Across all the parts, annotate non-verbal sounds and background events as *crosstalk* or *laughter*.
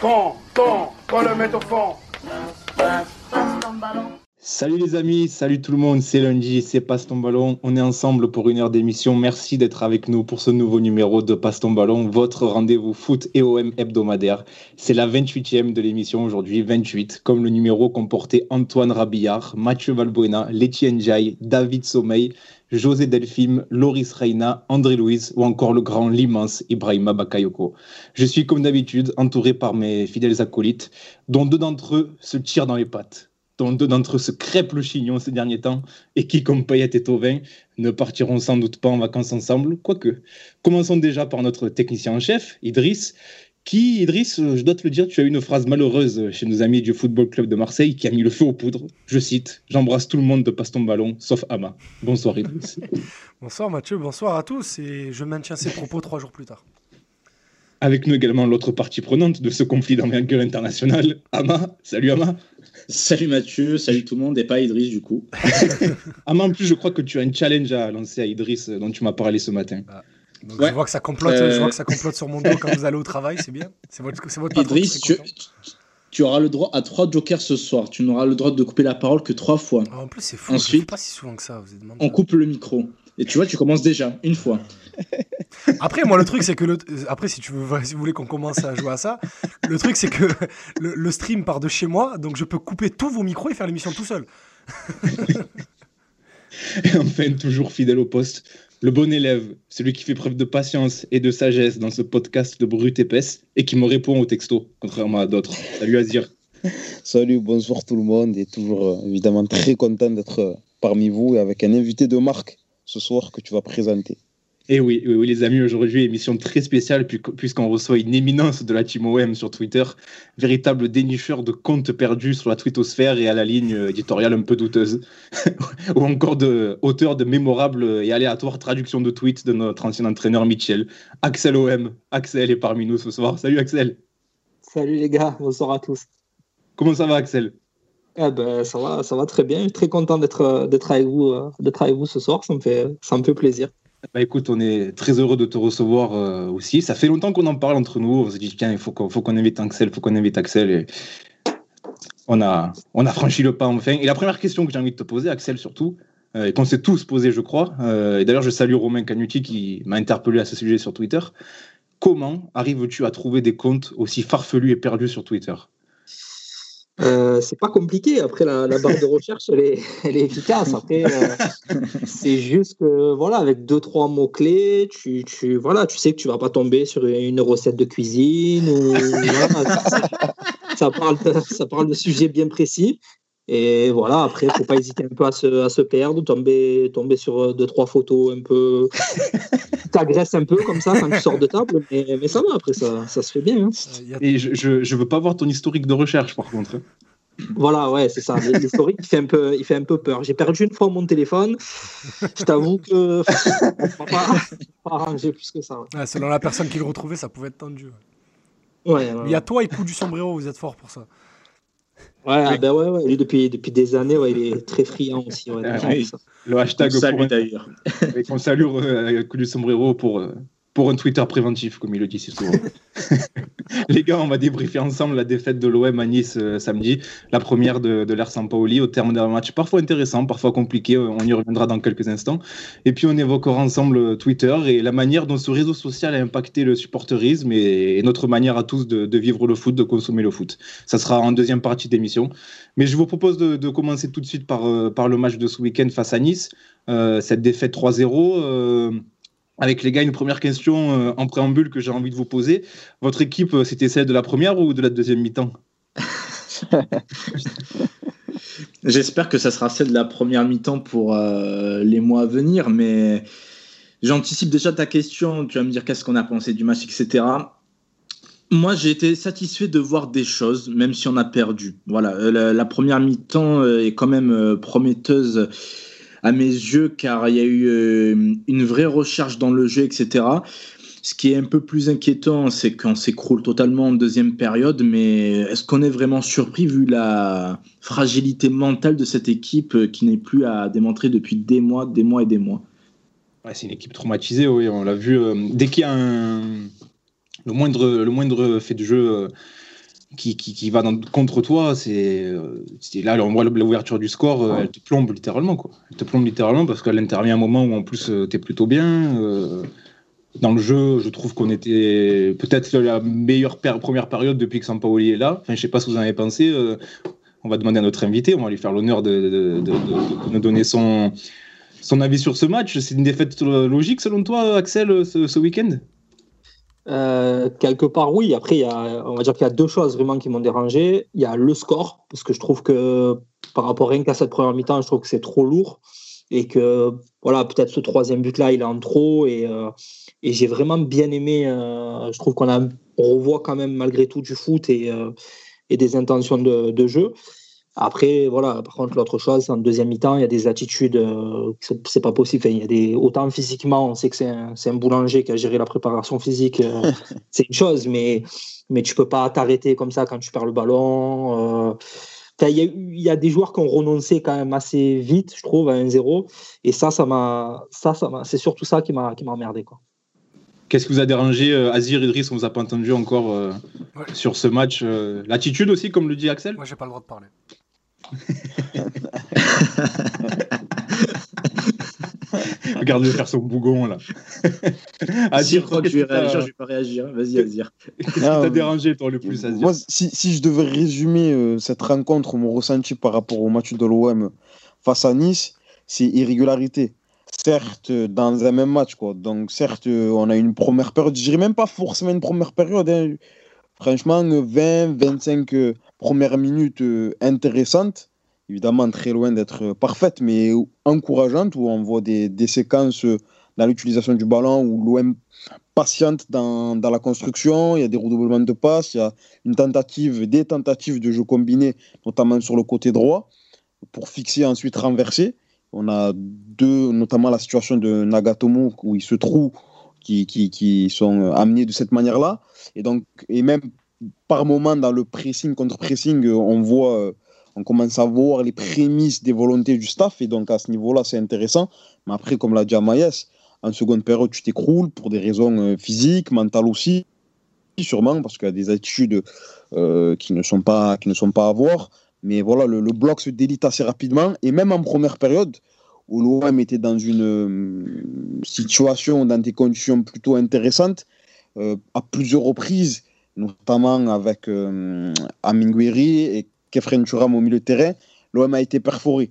Quand, quand, quand le met au fond. Salut les amis, salut tout le monde, c'est lundi, c'est Passe ton ballon. On est ensemble pour une heure d'émission. Merci d'être avec nous pour ce nouveau numéro de Passe ton ballon, votre rendez-vous foot et OM hebdomadaire. C'est la 28e de l'émission aujourd'hui, 28, comme le numéro comportait Antoine Rabillard, Mathieu Valbuena, Letty Ndiaye, David Sommeil, José Delphine, Loris Reina, André Louise ou encore le grand, l'immense Ibrahima Bakayoko. Je suis comme d'habitude entouré par mes fidèles acolytes, dont deux d'entre eux se tirent dans les pattes dont deux d'entre eux se crêpent le chignon ces derniers temps, et qui, comme Payet et Tauvin, ne partiront sans doute pas en vacances ensemble, quoique. Commençons déjà par notre technicien en chef, Idriss, qui, Idriss, je dois te le dire, tu as eu une phrase malheureuse chez nos amis du Football Club de Marseille qui a mis le feu aux poudres. Je cite J'embrasse tout le monde de passe ton ballon, sauf Ama. Bonsoir, Idriss. *laughs* bonsoir, Mathieu, bonsoir à tous, et je maintiens ces propos trois jours plus tard. Avec nous également l'autre partie prenante de ce conflit d'envergure internationale, Ama. Salut Ama. Salut Mathieu, salut tout le monde, et pas Idriss du coup. *laughs* *laughs* Ama, en plus, je crois que tu as un challenge à lancer à Idriss dont tu m'as parlé ce matin. Ah, je, vois que ça complote, je vois que ça complote sur mon dos quand vous allez au travail, c'est bien. C'est votre, votre Idriss, tu, auras le droit à trois jokers ce soir. Tu n'auras le droit de couper la parole que trois fois. Ah, en plus, c'est fou. Ensuite, pas si souvent que ça. Vous on coupe le micro. Et tu vois, tu commences déjà, une fois. *laughs* Après, moi, le truc, c'est que. Le... Après, si, tu veux, *laughs* si vous voulez qu'on commence à jouer à ça, le truc, c'est que *laughs* le, stream part de chez moi, donc je peux couper tous vos micros et faire l'émission tout seul. et enfin, toujours fidèle au poste, le bon élève, celui qui fait preuve de patience et de sagesse dans ce podcast de brute épaisse et qui me répond au texto, contrairement à d'autres. Salut Azir. *laughs* Salut, bonsoir tout le monde et toujours euh, évidemment très content d'être euh, parmi vous et avec un invité de marque ce soir que tu vas présenter. Et oui, oui, les amis, aujourd'hui, émission très spéciale puisqu'on reçoit une éminence de la Team OM sur Twitter, véritable dénicheur de comptes perdus sur la twittosphère et à la ligne éditoriale un peu douteuse, *laughs* ou encore de auteur de mémorables et aléatoires traductions de tweets de notre ancien entraîneur Mitchell, Axel OM. Axel est parmi nous ce soir. Salut Axel. Salut les gars, bonsoir à tous. Comment ça va Axel? Eh ben, ça va, ça va très bien. Je suis très content d'être avec vous, euh, avec vous ce soir. Ça me fait, ça me fait plaisir. Bah écoute, on est très heureux de te recevoir euh, aussi. Ça fait longtemps qu'on en parle entre nous. On s'est dit tiens, il faut qu'on invite Axel, il faut qu'on invite Axel. Et on a on a franchi le pas enfin. Et la première question que j'ai envie de te poser, Axel surtout, euh, et qu'on s'est tous posé, je crois. et d'ailleurs, je salue Romain Canuti qui m'a interpellé à ce sujet sur Twitter. Comment arrives-tu à trouver des comptes aussi farfelus et perdus sur Twitter? Euh, c'est pas compliqué. Après, la, barre de recherche, elle est, *laughs* elle est efficace. Après, euh, *laughs* c'est juste que, voilà, avec deux, trois mots-clés, tu, tu, voilà, tu sais que tu vas pas tomber sur une recette de cuisine. Ou, ça, parle de, ça parle de sujets bien précis. Et voilà, après, il faut pas hésiter un peu à se, à se, perdre, tomber, tomber sur deux, trois photos un peu. T'agresses un peu comme ça quand tu sors de table, mais, mais ça va, après, ça, ça se fait bien. Hein. Et je, je, je, veux pas voir ton historique de recherche, par contre. Hein. Voilà, ouais, c'est ça. L'historique, il, fait un peu, il fait un peu peur. J'ai perdu une fois mon téléphone. Je t'avoue que pas, pas arranger plus que ça. selon la personne qui le retrouvait, ça pouvait être tendu. Ouais, il y a toi et coup du sombrero, vous êtes fort pour ça. Ouais, ah ben ouais, ouais, depuis, depuis des années, ouais, il est très friand aussi. Ah le hashtag on salue d'ailleurs. On salue euh, coup du sombrero pour, euh, pour un Twitter préventif, comme il le dit si souvent. *laughs* Les gars, on va débriefer ensemble la défaite de l'OM à Nice euh, samedi, la première de, de l'Air Sampaoli au terme d'un match parfois intéressant, parfois compliqué, euh, on y reviendra dans quelques instants. Et puis on évoquera ensemble euh, Twitter et la manière dont ce réseau social a impacté le supporterisme et, notre manière à tous de, vivre le foot, de consommer le foot. Ça sera en deuxième partie d'émission. Mais je vous propose de, commencer tout de suite par, par le match de ce week-end face à Nice. cette défaite 3-0 avec les gars, une première question euh, en préambule que j'ai envie de vous poser. Votre équipe, euh, c'était celle de la première ou de la deuxième mi-temps *laughs* J'espère que ça sera celle de la première mi-temps pour euh, les mois à venir, mais j'anticipe déjà ta question. Tu vas me dire qu'est-ce qu'on a pensé du match, etc. Moi, j'ai été satisfait de voir des choses, même si on a perdu. Voilà, la première mi-temps est quand même prometteuse à mes yeux, car il y a eu euh, une vraie recherche dans le jeu, etc. Ce qui est un peu plus inquiétant, c'est qu'on s'écroule totalement en deuxième période, mais est-ce qu'on est vraiment surpris vu la fragilité mentale de cette équipe euh, qui n'est plus à démontrer depuis des mois, des mois et des mois? C'est une équipe traumatisée, oui, on l'a vu. Euh, dès qu'il y a le, moindre, le moindre fait de jeu qui, va contre toi, c'est euh, c'est- là on voit l'ouverture du score, euh, elle te plombe littéralement quoi. Elle te plombe littéralement parce qu'elle intervient à un moment où en plus tu es plutôt bien. euh, dans le jeu, je trouve qu'on était peut-être la meilleure première période depuis que Sampaoli est là. Enfin, je sais pas ce que vous en avez pensé. euh, on va demander à notre invité, on va lui faire l'honneur de, nous donner son, avis sur ce match. C'est une défaite logique selon toi, Axel, ce week-end? Euh, quelque part, oui. Après, il y a, on va dire qu'il y a deux choses vraiment qui m'ont dérangé. Il y a le score, parce que je trouve que par rapport rien qu'à cette première mi-temps, je trouve que c'est trop lourd. Et que, voilà, peut-être ce troisième but-là, il est en trop. Et, euh, et j'ai vraiment bien aimé. euh, je trouve qu'on a, on revoit quand même malgré tout du foot et, et des intentions de jeu. Après, voilà, par contre, l'autre chose, en deuxième mi-temps, il y a des attitudes, euh, c'est pas possible. Enfin, il y a des, autant physiquement, on sait que c'est un, boulanger qui a géré la préparation physique, euh, *laughs* c'est une chose, mais, mais tu peux pas t'arrêter comme ça quand tu perds le ballon. euh. Enfin, il y, a eu- il y a des joueurs qui ont renoncé quand même assez vite, je trouve, à 1-0. Et ça, ça m'a, ça, ça m'a, c'est surtout ça qui m'a, qui m'a emmerdé, quoi. Qu'est-ce qui vous a dérangé, euh, Azir, Idriss? On vous a pas entendu encore euh, Ouais. sur ce match. euh, L'attitude aussi, comme le dit Axel? Moi, j'ai pas le droit de parler. *laughs* Regarde-le faire son bougon là. *laughs* si je crois que je vais réagir, je vais pas réagir. Vas-y, Azir. *laughs* qu'est-ce qui Ah, t'a dérangé, toi, le plus, Azir Moi, si, si je devais résumer euh, cette rencontre, mon ressenti par rapport au match de l'OM face à Nice, c'est irrégularité. Certes, dans un même match, quoi. Donc, certes, euh, on a une première période, je dirais même pas forcément une première période. hein. Franchement, euh, 20, 25 euh, premières minutes euh, intéressantes. Évidemment, très loin d'être parfaites, mais encourageantes, où on voit des, des séquences dans l'utilisation du ballon, où l'OM patiente dans, dans la construction, il y a des redoublements de passes, il y a une tentative, des tentatives de jeu combiné, notamment sur le côté droit, pour fixer ensuite renverser. On a deux, notamment la situation de Nagatomo où il se trouve qui, qui, qui sont amenés de cette manière-là. Et et même par moment dans le pressing contre pressing, euh, on voit, euh, on commence à voir les prémices des volontés du staff. Et donc à ce niveau-là, c'est intéressant. Mais après, comme l'a dit Amaïs, en seconde période, tu t'écroules pour des raisons euh, physiques, mentales aussi, sûrement, parce qu'il y a des attitudes qui, ne sont pas, qui ne sont pas à voir. Mais voilà, le, bloc se délite assez rapidement. Et même en première période, où l'OM était dans une situation, dans des conditions plutôt intéressantes, à plusieurs reprises, notamment avec euh, Amingueri et Kefren Turam au milieu de terrain, l'OM a été perforé.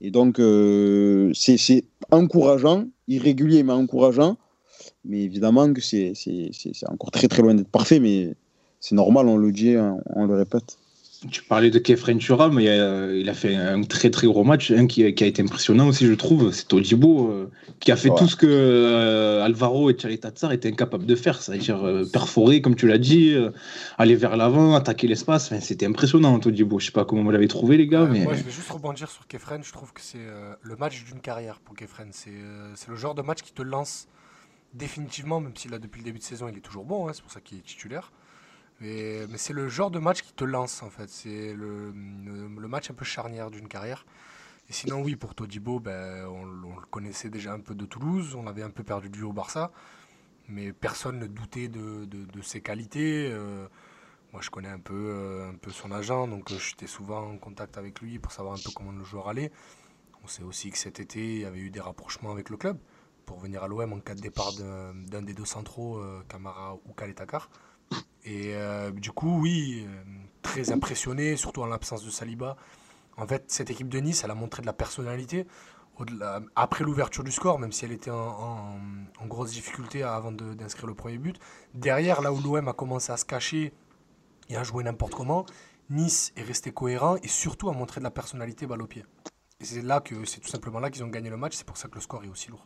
Et donc, euh, c'est encourageant, irrégulier mais encourageant. Mais évidemment que c'est encore très très loin d'être parfait, mais c'est normal, on le dit, on le répète. Tu parlais de Kefren Turam, mais euh, il a fait un très très gros match, un qui, qui a été impressionnant aussi, je trouve. C'est Todibo euh, qui a fait Ouais. tout ce que euh, Alvaro et Thierry Tatsar étaient incapables de faire, c'est-à-dire euh, perforer, comme tu l'as dit, euh, aller vers l'avant, attaquer l'espace. Enfin, C'était impressionnant, Todibo. Je sais pas comment vous l'avez trouvé, les gars, Euh, mais Moi, je vais juste rebondir sur Kefren. Je trouve que c'est euh, le match d'une carrière pour Kefren. C'est euh, le genre de match qui te lance définitivement, même s'il a depuis le début de saison, il est toujours bon, hein, c'est pour ça qu'il est titulaire. Mais, c'est le genre de match qui te lance, en fait. C'est le, match un peu charnière d'une carrière. Et sinon, oui, pour Todibo, ben, on, le connaissait déjà un peu de Toulouse. On avait un peu perdu de vue au Barça. Mais personne ne doutait de, ses qualités. Euh, moi, je connais un peu, euh, un peu son agent, donc euh, j'étais souvent en contact avec lui pour savoir un peu comment le joueur allait. On sait aussi que cet été, il y avait eu des rapprochements avec le club pour venir à l'OM en cas de départ d'un d'un des deux centraux, euh, Camara ou Kaletakar. Et euh, du coup, oui, euh, très impressionné, surtout en l'absence de Saliba. En fait, cette équipe de Nice, elle a montré de la personnalité. Après l'ouverture du score, même si elle était en, grosse difficulté avant d'inscrire le premier but, derrière, là où l'OM a commencé à se cacher et à jouer n'importe comment, Nice est resté cohérent et surtout a montré de la personnalité balle au pied. Et c'est là que c'est tout simplement là qu'ils ont gagné le match. C'est pour ça que le score est aussi lourd.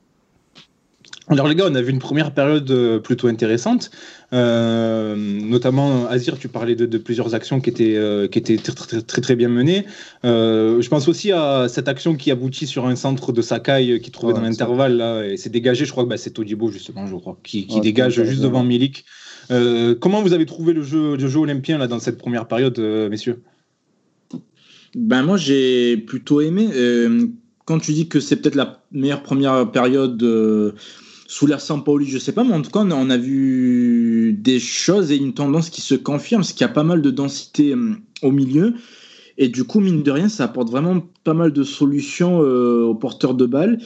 Alors les gars, on a vu une première période euh, plutôt intéressante, Euh, notamment Azir, tu parlais de, de plusieurs actions qui étaient, euh, qui étaient très, très, très, très bien menées. Euh, je pense aussi à cette action qui aboutit sur un centre de Sakai qui trouvait Ouais, dans l'intervalle là, et c'est dégagé. Je crois que bah, c'est Todibo justement, je crois, qui, qui Ouais, dégage juste devant Milik. Comment vous avez trouvé le jeu, le jeu olympien là dans cette première période, messieurs? Ben moi j'ai plutôt aimé. Quand tu dis que c'est peut-être la meilleure première période euh, sous l'ère Sampaoli, je sais pas, mais en tout cas on a, vu des choses et une tendance qui se confirme, parce qu'il y a pas mal de densité euh, au milieu. Et du coup, mine de rien, ça apporte vraiment pas mal de solutions aux porteurs de balles.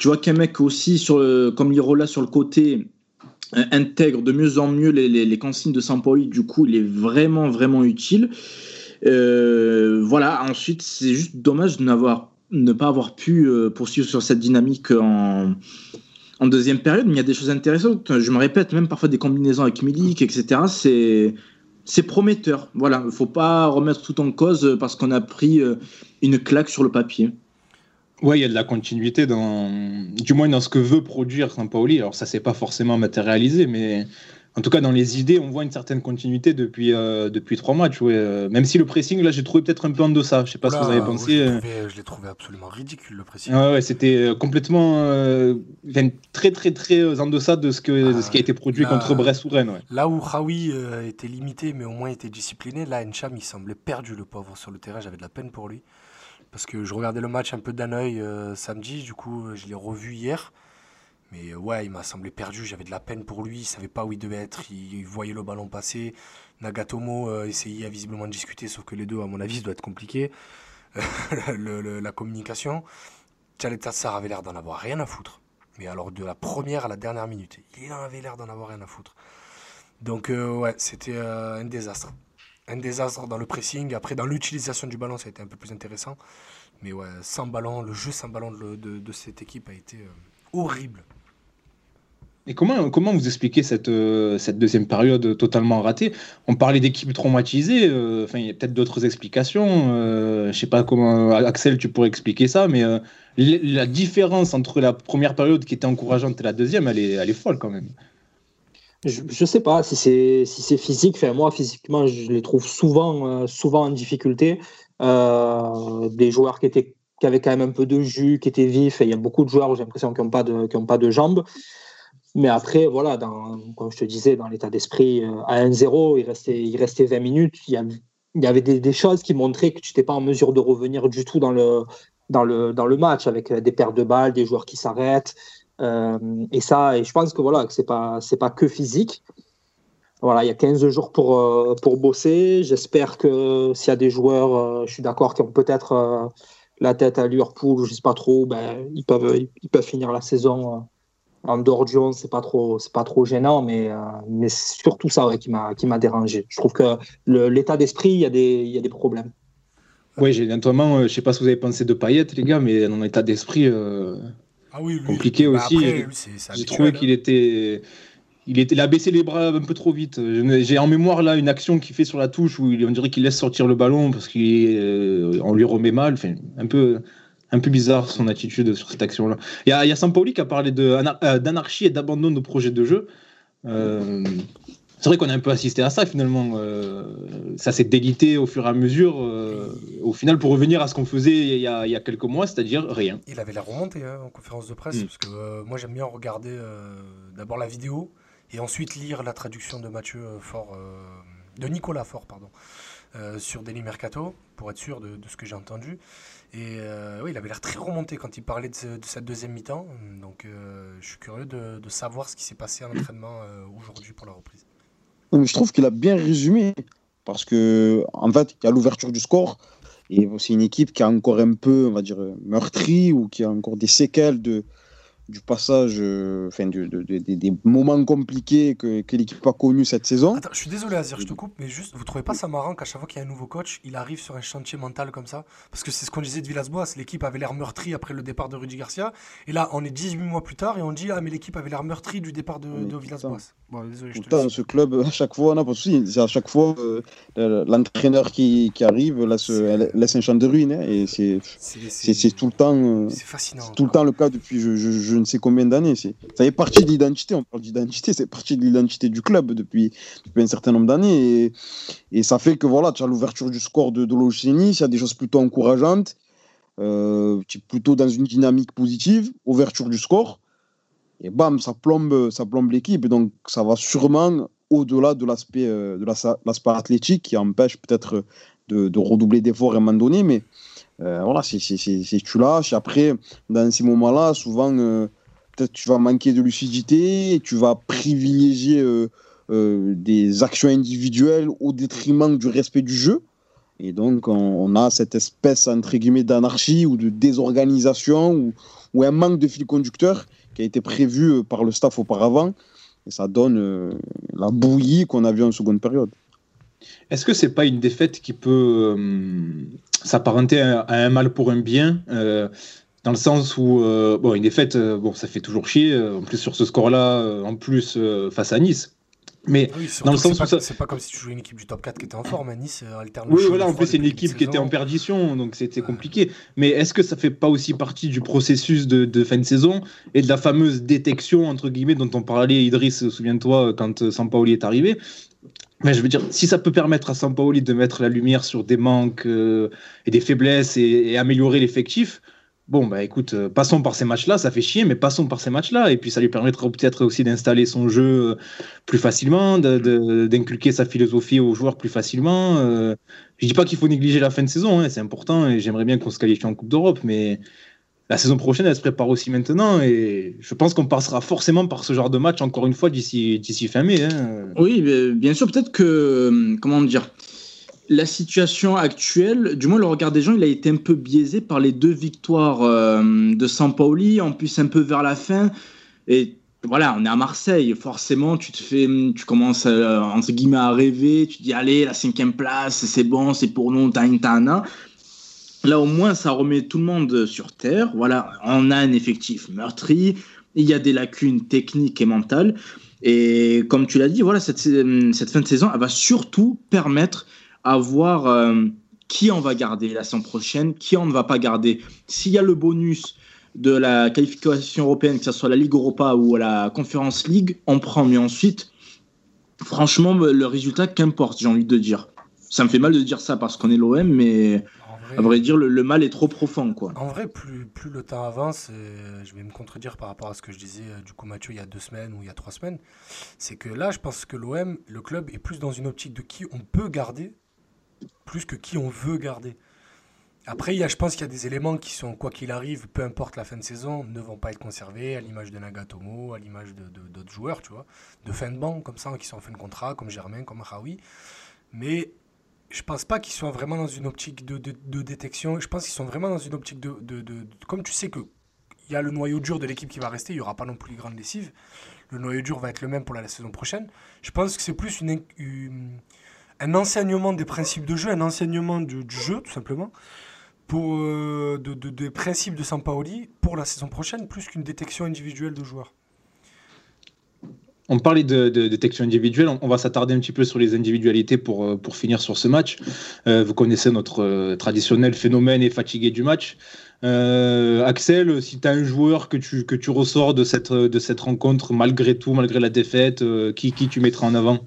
Tu vois qu'un mec aussi, sur comme Lirola sur le côté, intègre de mieux en mieux les, consignes de Sampoli. Du coup, il est vraiment, vraiment utile. Euh, voilà, ensuite, c'est juste dommage de ne pas avoir pu euh, poursuivre sur cette dynamique en, en deuxième période. Il y a des choses intéressantes. Je me répète, même parfois des combinaisons avec Milik, etc. C'est, c'est prometteur. Voilà, il ne faut pas remettre tout en cause parce qu'on a pris euh, une claque sur le papier. Ouais, il y a de la continuité dans, du moins dans ce que veut produire Sampaoli. Alors ça s'est pas forcément matérialisé, mais en tout cas dans les idées, on voit une certaine continuité depuis euh, depuis trois matchs. Ouais. Euh, même si le pressing, là, j'ai trouvé peut-être un peu en deçà. Je sais pas ce que vous avez pensé. Euh. je l'ai trouvé, absolument ridicule le pressing. Ouais, ouais c'était complètement très très très en deçà de ce que de ce qui a été produit là, contre Brest ou Rennes. Ouais. Là où Raoui était limité, mais au moins était discipliné, là Encham il semblait perdu le pauvre sur le terrain. J'avais de la peine pour lui parce que je regardais le match un peu d'un œil samedi, du coup je l'ai revu hier. Mais euh, ouais, il m'a semblé perdu, j'avais de la peine pour lui, il savait pas où il devait être, il, voyait le ballon passer. Nagatomo euh, essayait visiblement de discuter, sauf que les deux, à mon avis, ça doit être compliqué. *laughs* la communication. Tchaletassar avait l'air d'en avoir rien à foutre. Mais alors de la première à la dernière minute, il en avait l'air d'en avoir rien à foutre. Donc ouais, c'était un désastre un désastre dans le pressing. Après, dans l'utilisation du ballon, ça a été un peu plus intéressant. Mais ouais, sans ballon, le jeu sans ballon de, de, cette équipe a été euh, horrible. Et comment, comment vous expliquez cette, euh, cette deuxième période totalement ratée? On parlait d'équipes traumatisées, euh, enfin, il y a peut-être d'autres explications. je ne sais pas comment, Axel, tu pourrais expliquer ça, mais la différence entre la première période qui était encourageante et la deuxième, elle est, elle est folle quand même. Je, ne sais pas si c'est si physique. Enfin, moi, physiquement, je les trouve souvent, euh, souvent en difficulté. Euh, des joueurs qui étaient qui avaient quand même un peu de jus, qui étaient vifs. Il y a beaucoup de joueurs, j'ai l'impression, qui n'ont pas pas de jambes. Mais après, voilà, comme je te disais, dans l'état d'esprit, euh, à 1-0, il restait, il restait 20 minutes. Il y, avait des, choses qui montraient que tu n'étais pas en mesure de revenir du tout dans le, dans le, dans le match, avec des pertes de balles, des joueurs qui s'arrêtent. Euh, et ça, et je pense que voilà, que c'est pas, c'est pas que physique. Voilà, il y a 15 jours pour, euh, pour bosser. J'espère que s'il y a des joueurs, euh, je suis d'accord, qui ont peut-être la tête à Liverpool, je sais pas trop, ben, ils, peuvent, ils peuvent finir la saison en dehors du 11, c'est pas trop, c'est pas trop gênant, mais, mais c'est surtout ça ouais, qui m'a, qui m'a dérangé. Je trouve que l'état d'esprit, il y a des, il y a des problèmes. Oui, j'ai notamment, je sais pas ce que vous avez pensé de Payet, les gars, mais dans l'état d'esprit, ah oui, lui, compliqué bah aussi. J'ai trouvé qu'il était. Il, était, il a baissé les bras un peu trop vite. J'ai en mémoire là une action qu'il fait sur la touche où on dirait qu'il laisse sortir le ballon parce qu'on euh, lui remet mal. Enfin, un peu, un peu bizarre son attitude sur cette action-là. Il y a, y a Sampoli qui a parlé euh, d'anarchie et d'abandon de projet de jeu. Euh, c'est vrai qu'on a un peu assisté à ça finalement. Euh, ça s'est délité au fur et à mesure. Euh, au final, pour revenir à ce qu'on faisait il y, a, il y, a, quelques mois, c'est-à-dire rien. Il avait la remontée hein, en conférence de presse, mm. parce que moi j'aime bien regarder d'abord la vidéo et ensuite lire la traduction de Mathieu Fort, de Nicolas Fort, pardon, sur Daily Mercato, pour être sûr de, de ce que j'ai entendu. Et oui, il avait l'air très remonté quand il parlait de, ce, cette deuxième mi-temps. Donc je suis curieux de, savoir ce qui s'est passé en entraînement aujourd'hui pour la reprise. Je trouve qu'il a bien résumé parce que en fait, il y a l'ouverture du score et c'est une équipe qui a encore un peu, on va dire, meurtri ou qui a encore des séquelles de, du passage, euh, enfin, de, de, de, des moments compliqués que, que l'équipe a connus cette saison. Attends, je suis désolé, Azir, je te coupe, mais juste, vous trouvez pas ça marrant qu'à chaque fois qu'il y a un nouveau coach, il arrive sur un chantier mental comme ça? Parce que c'est ce qu'on disait de Villas-Boas, l'équipe avait l'air meurtrie après le départ de Rudy Garcia, et là, on est 18 mois plus tard et on dit, ah, mais l'équipe avait l'air meurtrie du départ de, de Villas-Boas. Bon, désolé, je te le ce club, à chaque fois, non, pas à chaque fois euh, l'entraîneur qui, qui, arrive laisse, laisse un champ de ruine, hein, et c'est tout le temps. Euh, c'est fascinant. tout le temps le cas depuis je, je, je ne sais combien d'années. Ça fait partie de l'identité, on parle d'identité, c'est partie de l'identité du club depuis, depuis un certain nombre d'années. Et, et, ça fait que voilà, tu as l'ouverture du score de, de il y a des choses plutôt encourageantes, euh, tu es plutôt dans une dynamique positive, ouverture du score, et bam, ça plombe, ça plombe l'équipe. Donc ça va sûrement au-delà de l'aspect euh, de l'aspect athlétique qui empêche peut-être de, de, redoubler d'efforts à un moment donné, mais euh, voilà, si tu lâches. Après, dans ces moments-là, souvent, euh, peut-être tu vas manquer de lucidité, et tu vas privilégier euh, des actions individuelles au détriment du respect du jeu. Et donc, on, a cette espèce, entre guillemets, d'anarchie ou de désorganisation ou, ou un manque de fil conducteur qui a été prévu par le staff auparavant. Et ça donne la bouillie qu'on a vue en seconde période. Est-ce que c'est pas une défaite qui peut euh, s'apparenter à, à un mal pour un bien euh, dans le sens où euh, bon une défaite bon ça fait toujours chier en plus sur ce score là en plus face à Nice. Mais Oui, surtout dans le sens où ça- c'est pas comme si tu jouais une équipe du top 4 qui était en forme. à Nice euh, alterne oui voilà en plus c'est une équipe qui était en perdition donc c'était compliqué. Mais est-ce que ça fait pas aussi partie du processus de, de fin de saison et de la fameuse détection entre guillemets dont on parlait Idriss souviens-toi quand Sampaoli est arrivé? Mais je veux dire, si ça peut permettre à Sampaoli de mettre la lumière sur des manques euh, et des faiblesses et, améliorer l'effectif, bon, bah écoute, euh, passons par ces matchs-là, ça fait chier, mais passons par ces matchs-là. Et puis ça lui permettra peut-être aussi d'installer son jeu euh, plus facilement, d'inculquer sa philosophie aux joueurs plus facilement. Euh, je dis pas qu'il faut négliger la fin de saison, hein, c'est important et j'aimerais bien qu'on se qualifie en Coupe d'Europe, mais la saison prochaine, elle se prépare aussi maintenant et je pense qu'on passera forcément par ce genre de match encore une fois d'ici fin mai. hein. Oui, bien sûr, peut-être que, euh, comment dire, la situation actuelle, du moins le regard des gens, il a été un peu biaisé par les deux victoires euh, de Sampaoli, en plus un peu vers la fin. Et voilà, on est à Marseille, forcément, tu te fais, tu commences à, entre guillemets à rêver, tu te dis, allez, la cinquième place, c'est bon, c'est pour nous, t'as une. Là, au moins, ça remet tout le monde sur terre. Voilà, on a un effectif meurtri, il y a des lacunes techniques et mentales. Et comme tu l'as dit, voilà, cette, cette fin de saison, elle va surtout permettre à voir euh, qui on va garder la saison prochaine, qui on ne va pas garder. S'il y a le bonus de la qualification européenne, que ce soit la Ligue Europa ou la Conference League, on prend. Mais ensuite, franchement, le résultat, qu'importe, j'ai envie de dire. Ça me fait mal de dire ça parce qu'on est l'OM, mais vrai, à vrai dire, le, le mal est trop profond, quoi. En vrai, plus, plus le temps avance, et je vais me contredire par rapport à ce que je disais euh, du coup Mathieu il y a deux semaines ou il y a trois semaines, c'est que là, je pense que l'OM, le club, est plus dans une optique de qui on peut garder, plus que qui on veut garder. Après, il y a, je pense qu'il y a des éléments qui sont, quoi qu'il arrive, peu importe la fin de saison, ne vont pas être conservés, à l'image de Nagatomo, à l'image de, de- d'autres joueurs, tu vois, de fin de banque comme ça, qui sont en fin de contrat, comme Germain, comme Raoui. Mais je pense pas qu'ils soient vraiment dans une optique de, de- détection. Je pense qu'ils sont vraiment dans une optique de, de- Comme tu sais que il y a le noyau dur de l'équipe qui va rester, il n'y aura pas non plus de grande lessive. Le noyau dur va être le même pour la, saison prochaine. Je pense que c'est plus une, un enseignement des principes de jeu, un enseignement du, jeu, tout simplement, pour, euh, de, de- des principes de Sampaoli pour la saison prochaine, plus qu'une détection individuelle de joueurs. On parlait de, détection individuelle, on, va s'attarder un petit peu sur les individualités pour, euh, pour finir sur ce match. Euh, vous connaissez notre euh, traditionnel phénomène et fatigué du match. Axel, si tu as un joueur que tu, que tu ressors de cette, de cette rencontre, malgré tout, malgré la défaite, qui, qui tu mettras en avant?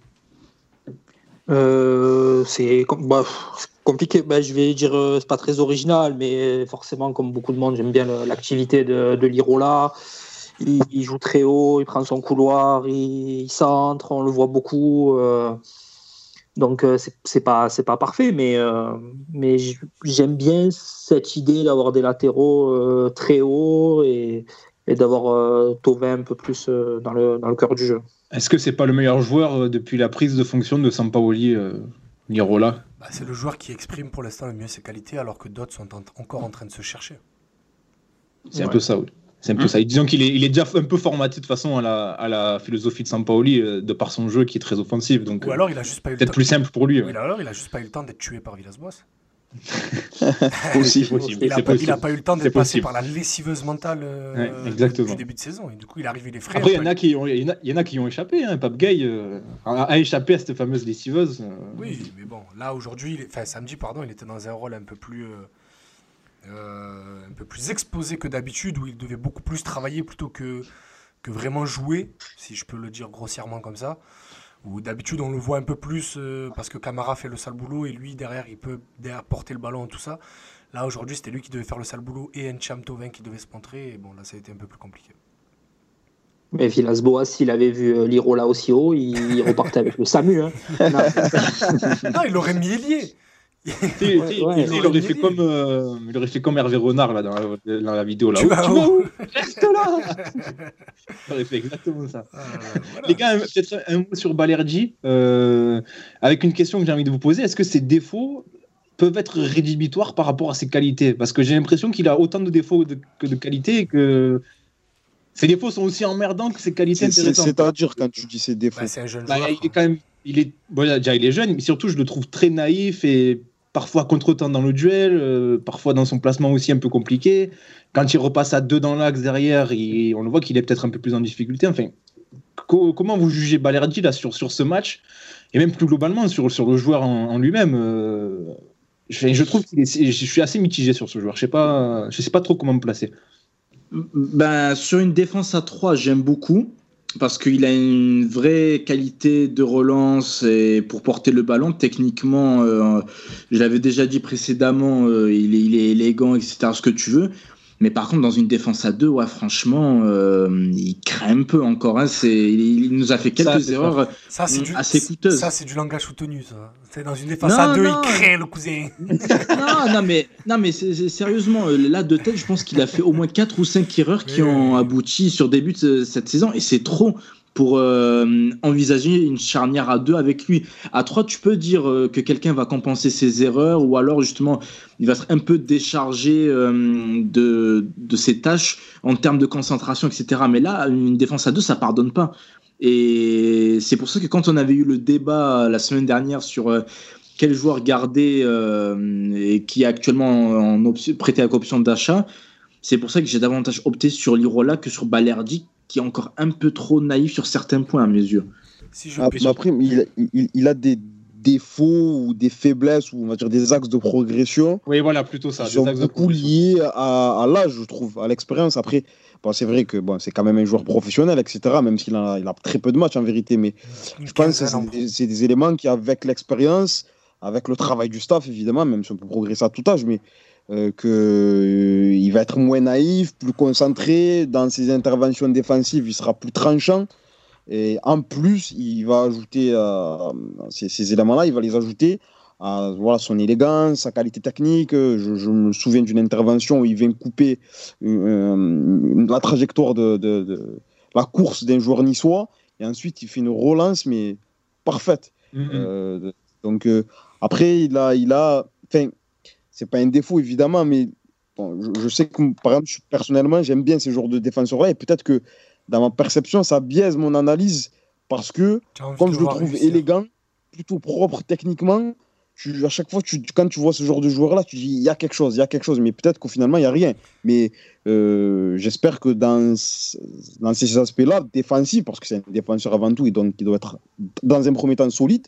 Bah, c'est compliqué. Bah, je vais dire, c'est pas très original, mais forcément, comme beaucoup de monde, j'aime bien l'activité de Lirola. Il, il joue très haut, il prend son couloir, il, il centre, on le voit beaucoup. euh, donc, euh, c'est pas, c'est pas parfait, mais, euh, mais j'aime bien cette idée d'avoir des latéraux euh, très hauts et, et d'avoir euh, Thauvin un peu plus euh, dans, le, dans le cœur du jeu. Est-ce que c'est pas le meilleur joueur depuis la prise de fonction de Sampaoli, euh, Lirola Bah, c'est le joueur qui exprime pour l'instant le mieux ses qualités, alors que d'autres sont en- encore en train de se chercher. C'est un peu ça, oui. C'est un peu Hein ça. Disons qu'il est, il est déjà un peu formaté de toute façon à la, à la philosophie de Sampaoli, euh, de par son jeu qui est très offensif. Donc, Ou euh, alors il a juste pas eu le peut-être temps. plus simple pour lui. Ou ouais. alors il a juste pas eu le temps d'être tué par Villas-Boas. *laughs* C'est possible. Il a, c'est pas, il possible. a pas eu le temps d'être passé possible. par la lessiveuse mentale euh, Ouais, exactement. du début de saison. Et du coup, il arrive, il est frais. Après, il y, en a qui ont, il y en a- il y en a qui ont échappé. Hein. Pape Gay euh, a, a échappé à cette fameuse lessiveuse. euh. Oui, mais bon, là aujourd'hui, enfin samedi, pardon, il était dans un rôle un peu plus, euh, un peu plus exposé que d'habitude, où il devait beaucoup plus travailler plutôt que, que vraiment jouer, si je peux le dire grossièrement comme ça. Où d'habitude on le voit un peu plus euh, parce que Camara fait le sale boulot et lui derrière il peut derrière porter le ballon tout ça. Là aujourd'hui c'était lui qui devait faire le sale boulot et Encham Tovin qui devait se montrer. Et bon là ça a été un peu plus compliqué. Mais Villas-Boas, s'il avait vu euh, Lirola aussi haut, il, repartait avec le SAMU. Hein. Non, *laughs* Non, il aurait mis ailier. Ouais, il, aurait fait comme, euh, il aurait fait comme Hervé Renard là, dans, la, dans la vidéo. Là. Tu Oh, vas tu où vas où *laughs* Reste là *laughs* Il aurait fait exactement ça. Ah, voilà. Les gars, un- peut-être un mot sur Balerdi, euh, avec une question que j'ai envie de vous poser. Est-ce que ses défauts peuvent être rédhibitoires par rapport à ses qualités? Parce que j'ai l'impression qu'il a autant de défauts de- que de qualités et que ses défauts sont aussi emmerdants que ses qualités intéressantes. C'est-à-dire quand tu dis ses défauts. Bah, c'est un jeune Bah, joueur. il est quand même, il est, bon, déjà il est jeune, mais surtout je le trouve très naïf et parfois contre-temps dans le duel, euh, parfois dans son placement aussi un peu compliqué. Quand il repasse à deux dans l'axe derrière, on le voit qu'il est peut-être un peu plus en difficulté. Enfin, co- comment vous jugez Balerdi là sur, sur ce match? Et même plus globalement sur, sur le joueur en, lui-même euh, je, je trouve est, je suis assez mitigé sur ce joueur. Je sais pas, je sais pas trop comment me placer. Ben, sur une défense à 3, j'aime beaucoup parce qu'il a une vraie qualité de relance et pour porter le ballon. Techniquement, euh, je l'avais déjà dit précédemment, euh, il, est, il est élégant, etc. Ce que tu veux. Mais par contre, dans une défense à 2, ouais, franchement, euh, il craint un peu encore. hein. C'est, il, il nous a fait quelques Ça, erreurs. Ça, c'est Mm, du, assez coûteuse. Ça, c'est du langage soutenu, ça. C'est dans une défense Non, à deux, non. il craint le cousin. *laughs* non, non, mais, non, mais sérieusement, euh, là, de tête, je pense qu'il a fait au moins 4 ou 5 erreurs qui Oui, ont oui. abouti sur début de ce- cette saison, et c'est trop pour euh, envisager une charnière à 2 avec lui. À 3, tu peux dire euh, que quelqu'un va compenser ses erreurs, ou alors justement, il va être un peu déchargé euh, de, de ses tâches en termes de concentration, etc. Mais là, une défense à 2, ça pardonne pas. Et c'est pour ça que quand on avait eu le débat la semaine dernière sur quel joueur garder et qui est actuellement en option, prêté avec option d'achat, c'est pour ça que j'ai davantage opté sur Lirola que sur Balerdi, qui est encore un peu trop naïf sur certains points à mes yeux. Si je Ah, après, il, il- il a des défauts ou des faiblesses ou on va dire des axes de progression Oui, voilà, plutôt ça. qui des sont axes beaucoup progression. liés à, à l'âge, je trouve, à l'expérience. Après, bon, c'est vrai que bon, c'est quand même un joueur professionnel, etc., même s'il a, il a très peu de matchs en vérité. Mais une je pense que des, c'est des éléments qui, avec l'expérience, avec le travail du staff, évidemment, même si on peut progresser à tout âge, mais euh, que, euh, va être moins naïf, plus concentré. Dans ses interventions défensives, il sera plus tranchant. Et en plus, il va ajouter euh, ces, ces éléments-là, il va les ajouter à voilà, son élégance, sa qualité technique. Je, je me souviens d'une intervention où il vient couper la trajectoire de, de- de la course d'un joueur niçois. Et ensuite, il fait une relance, mais parfaite. Mhm. Euh, donc après, il a, il a, enfin, c'est pas un défaut évidemment, mais bon, je, je sais que par exemple, personnellement, j'aime bien ces genres de défenseurs-là, et peut-être que dans ma perception, ça biaise mon analyse parce que comme je le trouve réussir. élégant, plutôt propre techniquement, tu, à chaque fois, tu, quand tu vois ce genre de joueur-là, tu dis il y a quelque chose, il y a quelque chose, mais peut-être qu'au finalement, il n'y a rien. Mais euh, j'espère que dans, ce- dans ces aspects-là, défensifs, parce que c'est un défenseur avant tout, et donc il doit être dans un premier temps solide,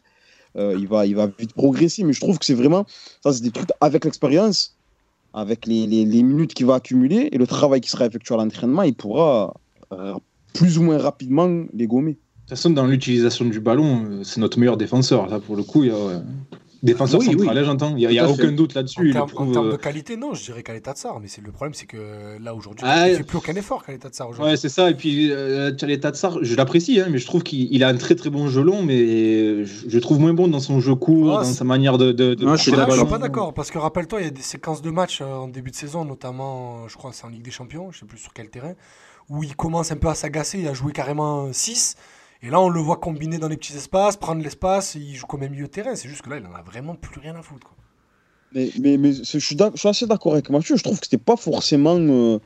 euh, il, va, il va vite progresser. Mais je trouve que c'est vraiment, ça, c'est des trucs avec l'expérience, avec les, minutes qu'il va accumuler et le travail qui sera effectué à l'entraînement, il pourra euh, plus ou moins rapidement les gommer. De toute façon, dans l'utilisation du ballon, euh, c'est notre meilleur défenseur. Là, pour le coup, il y a. défenseur Oui, central, oui. j'entends. Il n'y a, aucun doute là-dessus. En termes, prouve, termes euh, de qualité, non, je dirais Kaleta Tsar, mais c'est le problème, c'est que là aujourd'hui, Ah, il ouais. fait plus aucun effort Kaleta Tsar aujourd'hui. Ouais, c'est ça. Et puis, euh, Tchalé Tatsar, je l'apprécie, hein, mais je trouve qu'il il a un très très bon jeu long, mais je, je trouve moins bon dans son jeu court, Ah, dans sa manière de. de, de Ouais, je suis Là, je suis pas d'accord, parce que rappelle-toi, il y a des séquences de matchs euh, en début de saison, notamment, euh, je crois, c'est en Ligue des Champions, je sais plus sur quel terrain, où il commence un peu à s'agacer, il a joué carrément 6, et là on le voit combiner dans les petits espaces, prendre l'espace, il joue comme un milieu de terrain, c'est juste que là il en a vraiment plus rien à foutre. quoi. Mais, mais, mais je, suis d'ac- je suis assez d'accord avec Mathieu. Je trouve que c'était pas forcément euh,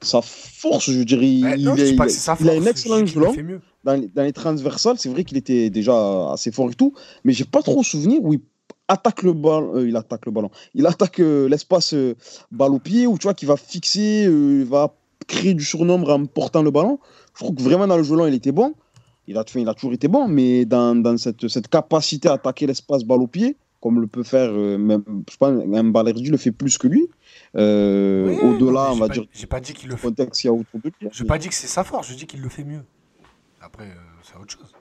sa force. Je dirais, il, non, il je il pas c'est sa il a force, un excellent jeu long. Dans, les- dans les transversales, c'est vrai qu'il était déjà assez fort et tout. Mais j'ai pas trop souvenir où il attaque le ballon. euh, il attaque le ballon. Il attaque euh, l'espace balle au pied, où tu vois qu'il va fixer, il va créer du surnombre en portant le ballon. Je trouve que vraiment dans le jeu long, il était bon. Il a, enfin, il a toujours été bon, mais dans, dans cette, cette capacité à attaquer l'espace balle au pied, comme le peut faire, euh, même, je pense, un Balerdi le fait plus que lui. Euh, Oui, Au-delà, on va pas- dire, J'ai pas dit qu'il le fait. contexte qu'il y a autour de lui. J'ai pas dit que c'est sa force, je dis qu'il le fait mieux. Après, euh, c'est autre chose.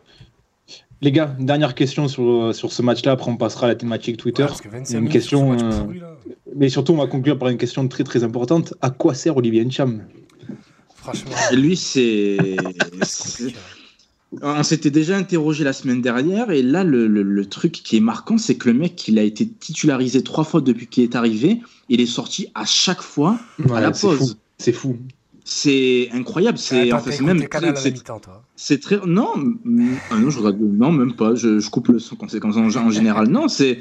Les gars, dernière question sur, sur ce match-là, après on passera à la thématique Twitter. Ouais, parce que 25 une minutes question, sur ce match euh, pourri, là. Mais surtout, on va conclure par une question très très importante. À quoi sert Olivier Ncham? Franchement, lui, c'est. *laughs* on s'était déjà interrogé la semaine dernière, et là, le, le- le truc qui est marquant, c'est que le mec, il a été titularisé trois fois depuis qu'il est arrivé. Il est sorti à chaque fois à la pause. C'est fou. C'est incroyable. C'est enfin, même c'est- très non ah non je regarde non même pas je, je coupe le son quand c'est comme ça en, en général non c'est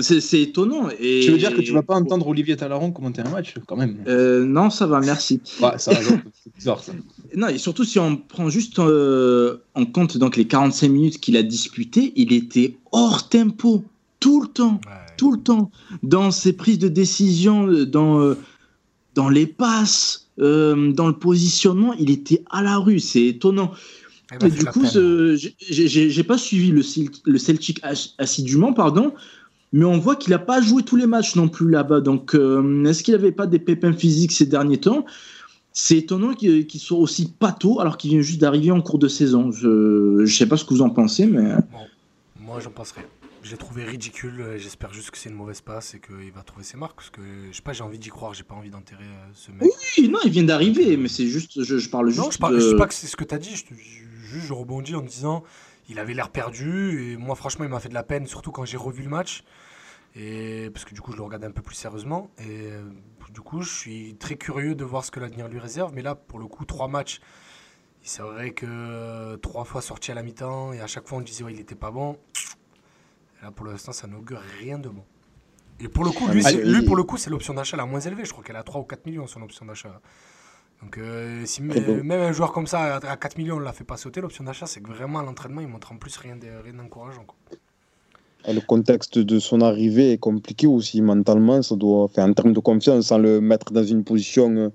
c'est étonnant et Tu veux dire que tu vas pas entendre Olivier Talaron commenter un match, quand même? Euh, non ça va merci Ouais, ça c'est bizarre, ça. *laughs* non et surtout si on prend juste euh, en compte donc les 45 minutes qu'il a disputé il était hors tempo tout le temps Ouais. tout le temps dans ses prises de décision, euh, dans, euh, dans les passes, euh, dans le positionnement, il était à la rue. C'est étonnant. Eh ben, Et du coup, ce- j'ai- pas suivi le, le Celtic ass- assidûment, pardon, mais on voit qu'il n'a pas joué tous les matchs non plus là-bas. Donc, euh, est-ce qu'il n'avait pas des pépins physiques ces derniers temps? C'est étonnant qu'il soit aussi pato alors qu'il vient juste d'arriver en cours de saison. Je ne sais pas ce que vous en pensez, mais Moi, j'en penserai. Je l'ai trouvé ridicule. euh, J'espère juste que c'est une mauvaise passe et qu'il va trouver ses marques. Parce que, je sais pas, j'ai envie d'y croire. J'ai pas envie d'enterrer euh, ce mec. oui, non, il vient d'arriver, mais c'est juste, je, je parle juste. Non, je, parle, de- je dis pas que c'est ce que tu as dit. Je, je- je rebondis en disant il avait l'air perdu. Et moi, franchement, il m'a fait de la peine, surtout quand j'ai revu le match. Et, parce que du coup, je le regarde un peu plus sérieusement. Et euh, du coup, je suis très curieux de voir ce que l'avenir lui réserve. Mais là, pour le coup, trois matchs. C'est vrai que euh, trois fois sorti à la mi-temps et à chaque fois on disait ouais, il était pas bon. Et là pour l'instant ça n'augure rien de bon. Et pour le coup, Ah, lui, c'est- lui, pour le coup, c'est l'option d'achat la moins élevée. Je crois qu'elle a 3 ou 4 millions son option d'achat. Donc euh, si même un joueur comme ça à à 4 millions on l'a fait pas sauter l'option d'achat, c'est que vraiment à l'entraînement il montre en plus rien de- rien d'encourageant. Le contexte de son arrivée est compliqué aussi mentalement. Ça doit en termes de confiance, sans le mettre dans une position euh,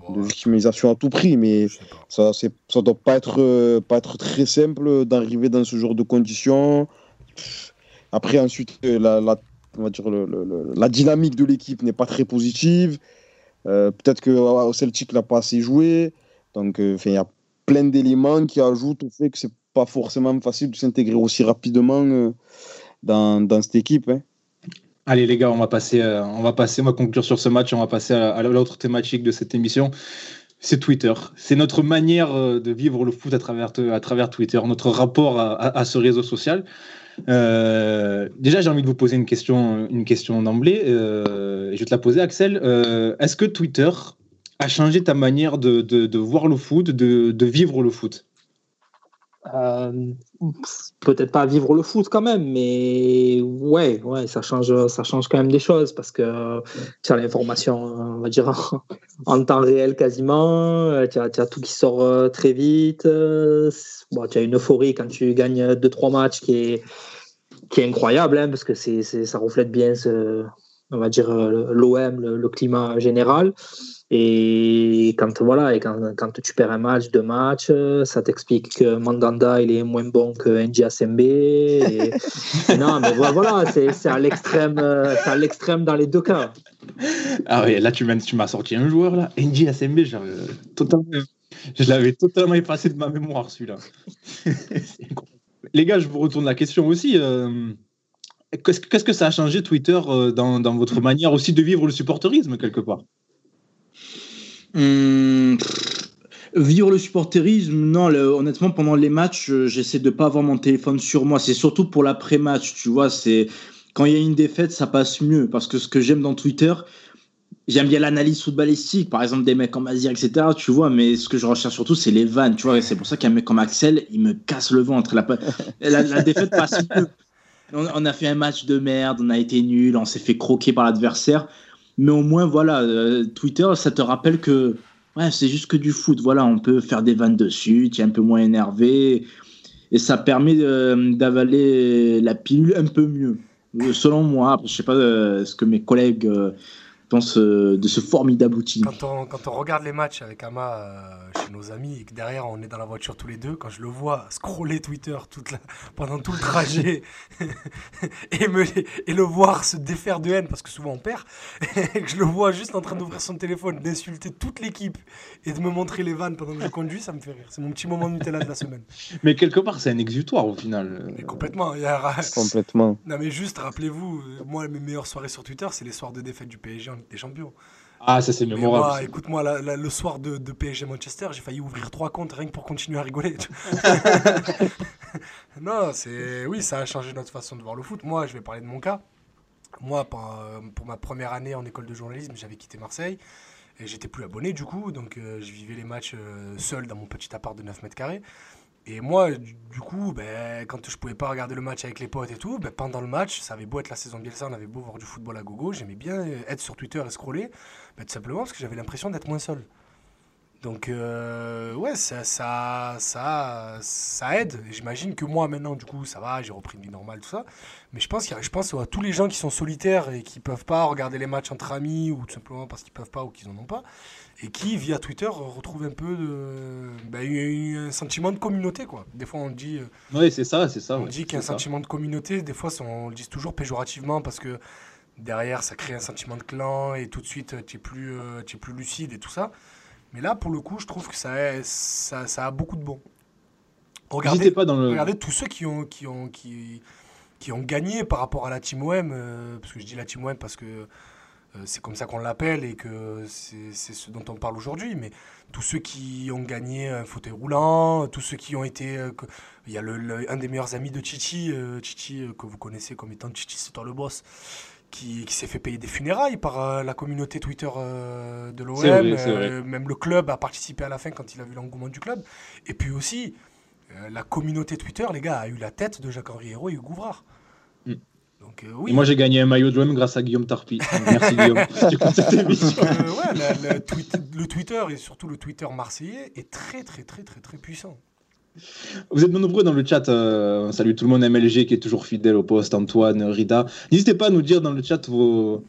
Bon, de euh, victimisation à tout prix. Mais ça, ça doit pas être, euh, pas être très simple d'arriver dans ce genre de conditions. Après, ensuite, la, la, on va dire le- le- le- la dynamique de l'équipe n'est pas très positive. Euh, peut-être qu'au Celtic, n'a pas assez joué. Donc, euh, il y a plein d'éléments qui ajoutent au fait que c'est pas forcément facile de s'intégrer aussi rapidement euh, dans, dans cette équipe. hein. Allez les gars, on va passer, on va passer, on va conclure sur ce match, on va passer à, l'autre thématique de cette émission. C'est Twitter. C'est notre manière de vivre le foot à travers, à travers Twitter, notre rapport à ce réseau social. Euh, déjà, j'ai envie de vous poser une question, une question d'emblée. euh, je vais te la poser, Axel. Euh, Est-ce que Twitter a changé ta manière de, voir le foot, de, vivre le foot? Peut-être pas vivre le foot quand même, mais ouais, ouais, ça change, ça change quand même des choses parce que tu as l'information, on va dire, *laughs* en temps réel quasiment, tu as, tout qui sort très vite. Bon, tu as une euphorie quand tu gagnes 2-3 matchs qui est, qui est incroyable hein, parce que c'est, ça reflète bien on va dire, euh, l'OM, le, climat général. Et quand voilà, et quand, quand tu perds un match, deux matchs, euh, ça t'explique que Mandanda il est moins bon que NGSMB. Et, *laughs* non, mais vo- voilà, c'est à l'extrême, euh, à l'extrême dans les deux cas. Ah ouais, là tu m'as, sorti un joueur là, totalement, je l'avais totalement effacé de ma mémoire celui-là. *laughs* C'est incroyable. Les gars, je vous retourne la question aussi. euh, qu'est-ce, que ça a changé Twitter euh, dans, dans votre manière aussi de vivre le supporterisme quelque part? Hum, pff, vivre le supporterisme, non, le- honnêtement, pendant les matchs, euh, j'essaie de pas avoir mon téléphone sur moi. C'est surtout pour l'après-match, tu vois. C'est quand il y a une défaite, ça passe mieux. Parce que ce que j'aime dans Twitter, j'aime bien l'analyse footballistique, par exemple des mecs comme Azir, etc. Tu vois, mais ce que je recherche surtout, c'est les vannes, tu vois. C'est pour ça qu'un mec comme Axel, il me casse le ventre. La, la, défaite passe. On, a fait un match de merde, on a été nul, on s'est fait croquer par l'adversaire. Mais au moins, voilà, euh, Twitter, ça te rappelle que ouais, c'est juste que du foot. Voilà, on peut faire des vannes dessus, tu es un peu moins énervé. Et ça permet euh, d'avaler la pilule un peu mieux. Euh, Selon moi, je sais pas ce que mes collègues de ce formidable outil. Quand on, quand on regarde les matchs avec Ama euh, chez nos amis et que derrière on est dans la voiture tous les deux, quand je le vois scroller Twitter toute la- pendant tout le trajet *laughs* et, me, et le voir se défaire de haine parce que souvent on perd, et *laughs* que je le vois juste en train d'ouvrir son téléphone, d'insulter toute l'équipe et de me montrer les vannes pendant que je conduis, ça me fait rire. C'est mon petit moment Nutella de la semaine. *laughs* Mais quelque part, c'est un exutoire au final. Mais complètement. il y a- Complètement. Non mais juste rappelez-vous, euh, moi mes meilleures soirées sur Twitter, c'est les soirs de défaite du PSG en des Champions. Ah, ça c'est mémorable. écoute-moi, le soir de, de PSG Manchester, j'ai failli ouvrir trois comptes rien que pour continuer à rigoler. *laughs* non, c'est oui, ça a changé notre façon de voir le foot. Moi, je vais parler de mon cas. Moi, pour, euh, pour ma première année en école de journalisme, j'avais quitté Marseille et j'étais plus abonné du coup, donc euh, je vivais les matchs euh, seul dans mon petit appart de 9 mètres carrés. Et moi, du, coup, ben, quand je pouvais pas regarder le match avec les potes et tout, ben, pendant le match, ça avait beau être la saison Bielsa, on avait beau voir du football à gogo, j'aimais bien être sur Twitter et scroller, ben, tout simplement parce que j'avais l'impression d'être moins seul. Donc, euh, ouais, ça, ça, ça, ça aide. J'imagine que moi, maintenant, du coup, ça va, j'ai repris une vie normale, tout ça. Mais je pense, qu'il y a- je pense à tous les gens qui sont solitaires et qui peuvent pas regarder les matchs entre amis ou tout simplement parce qu'ils peuvent pas ou qu'ils en ont pas. Et qui, via Twitter, retrouvent un peu de, ben, un sentiment de communauté, quoi. Des fois, on dit. euh, Oui, c'est ça, c'est ça. on ouais, dit qu'il y a un c'est ça. sentiment de communauté, des fois on le dit toujours péjorativement parce que derrière ça crée un sentiment de clan et tout de suite tu es, plus, euh, tu es plus lucide et tout ça. Mais là pour le coup je trouve que ça, a- ça, ça a beaucoup de bon. Regardez, pas dans le. regardez tous ceux qui ont, qui, ont, qui, qui ont gagné par rapport à la Team OM, euh, parce que je dis la Team OM parce que euh, c'est comme ça qu'on l'appelle et que c'est ce dont on parle aujourd'hui, mais tous ceux qui ont gagné un fauteuil roulant, tous ceux qui ont été... euh, il y a le, le- un des meilleurs amis de Chichi, Chichi que vous connaissez comme étant Chichi, c'est toi le boss, qui, qui s'est fait payer des funérailles par euh, la communauté Twitter euh, de l'OM. Vrai. même le club a participé à la fin quand il a vu l'engouement du club. Et puis aussi, euh, la communauté Twitter, les gars, a eu la tête de Jacques-Henri Hérault et Hugo Ouvrard. Mm. Donc euh, Et oui. moi j'ai gagné un maillot de l'OM grâce à Guillaume Tarpi. Merci Guillaume. *laughs* si tu écoutes cette émission. Donc, euh, ouais, la- la tweet- le Twitter et surtout le Twitter marseillais est très très très très très puissant. Vous êtes nombreux dans le chat. euh, on salue tout le monde MLG qui est toujours fidèle au poste, Antoine, Rida. N'hésitez pas à nous dire dans le chat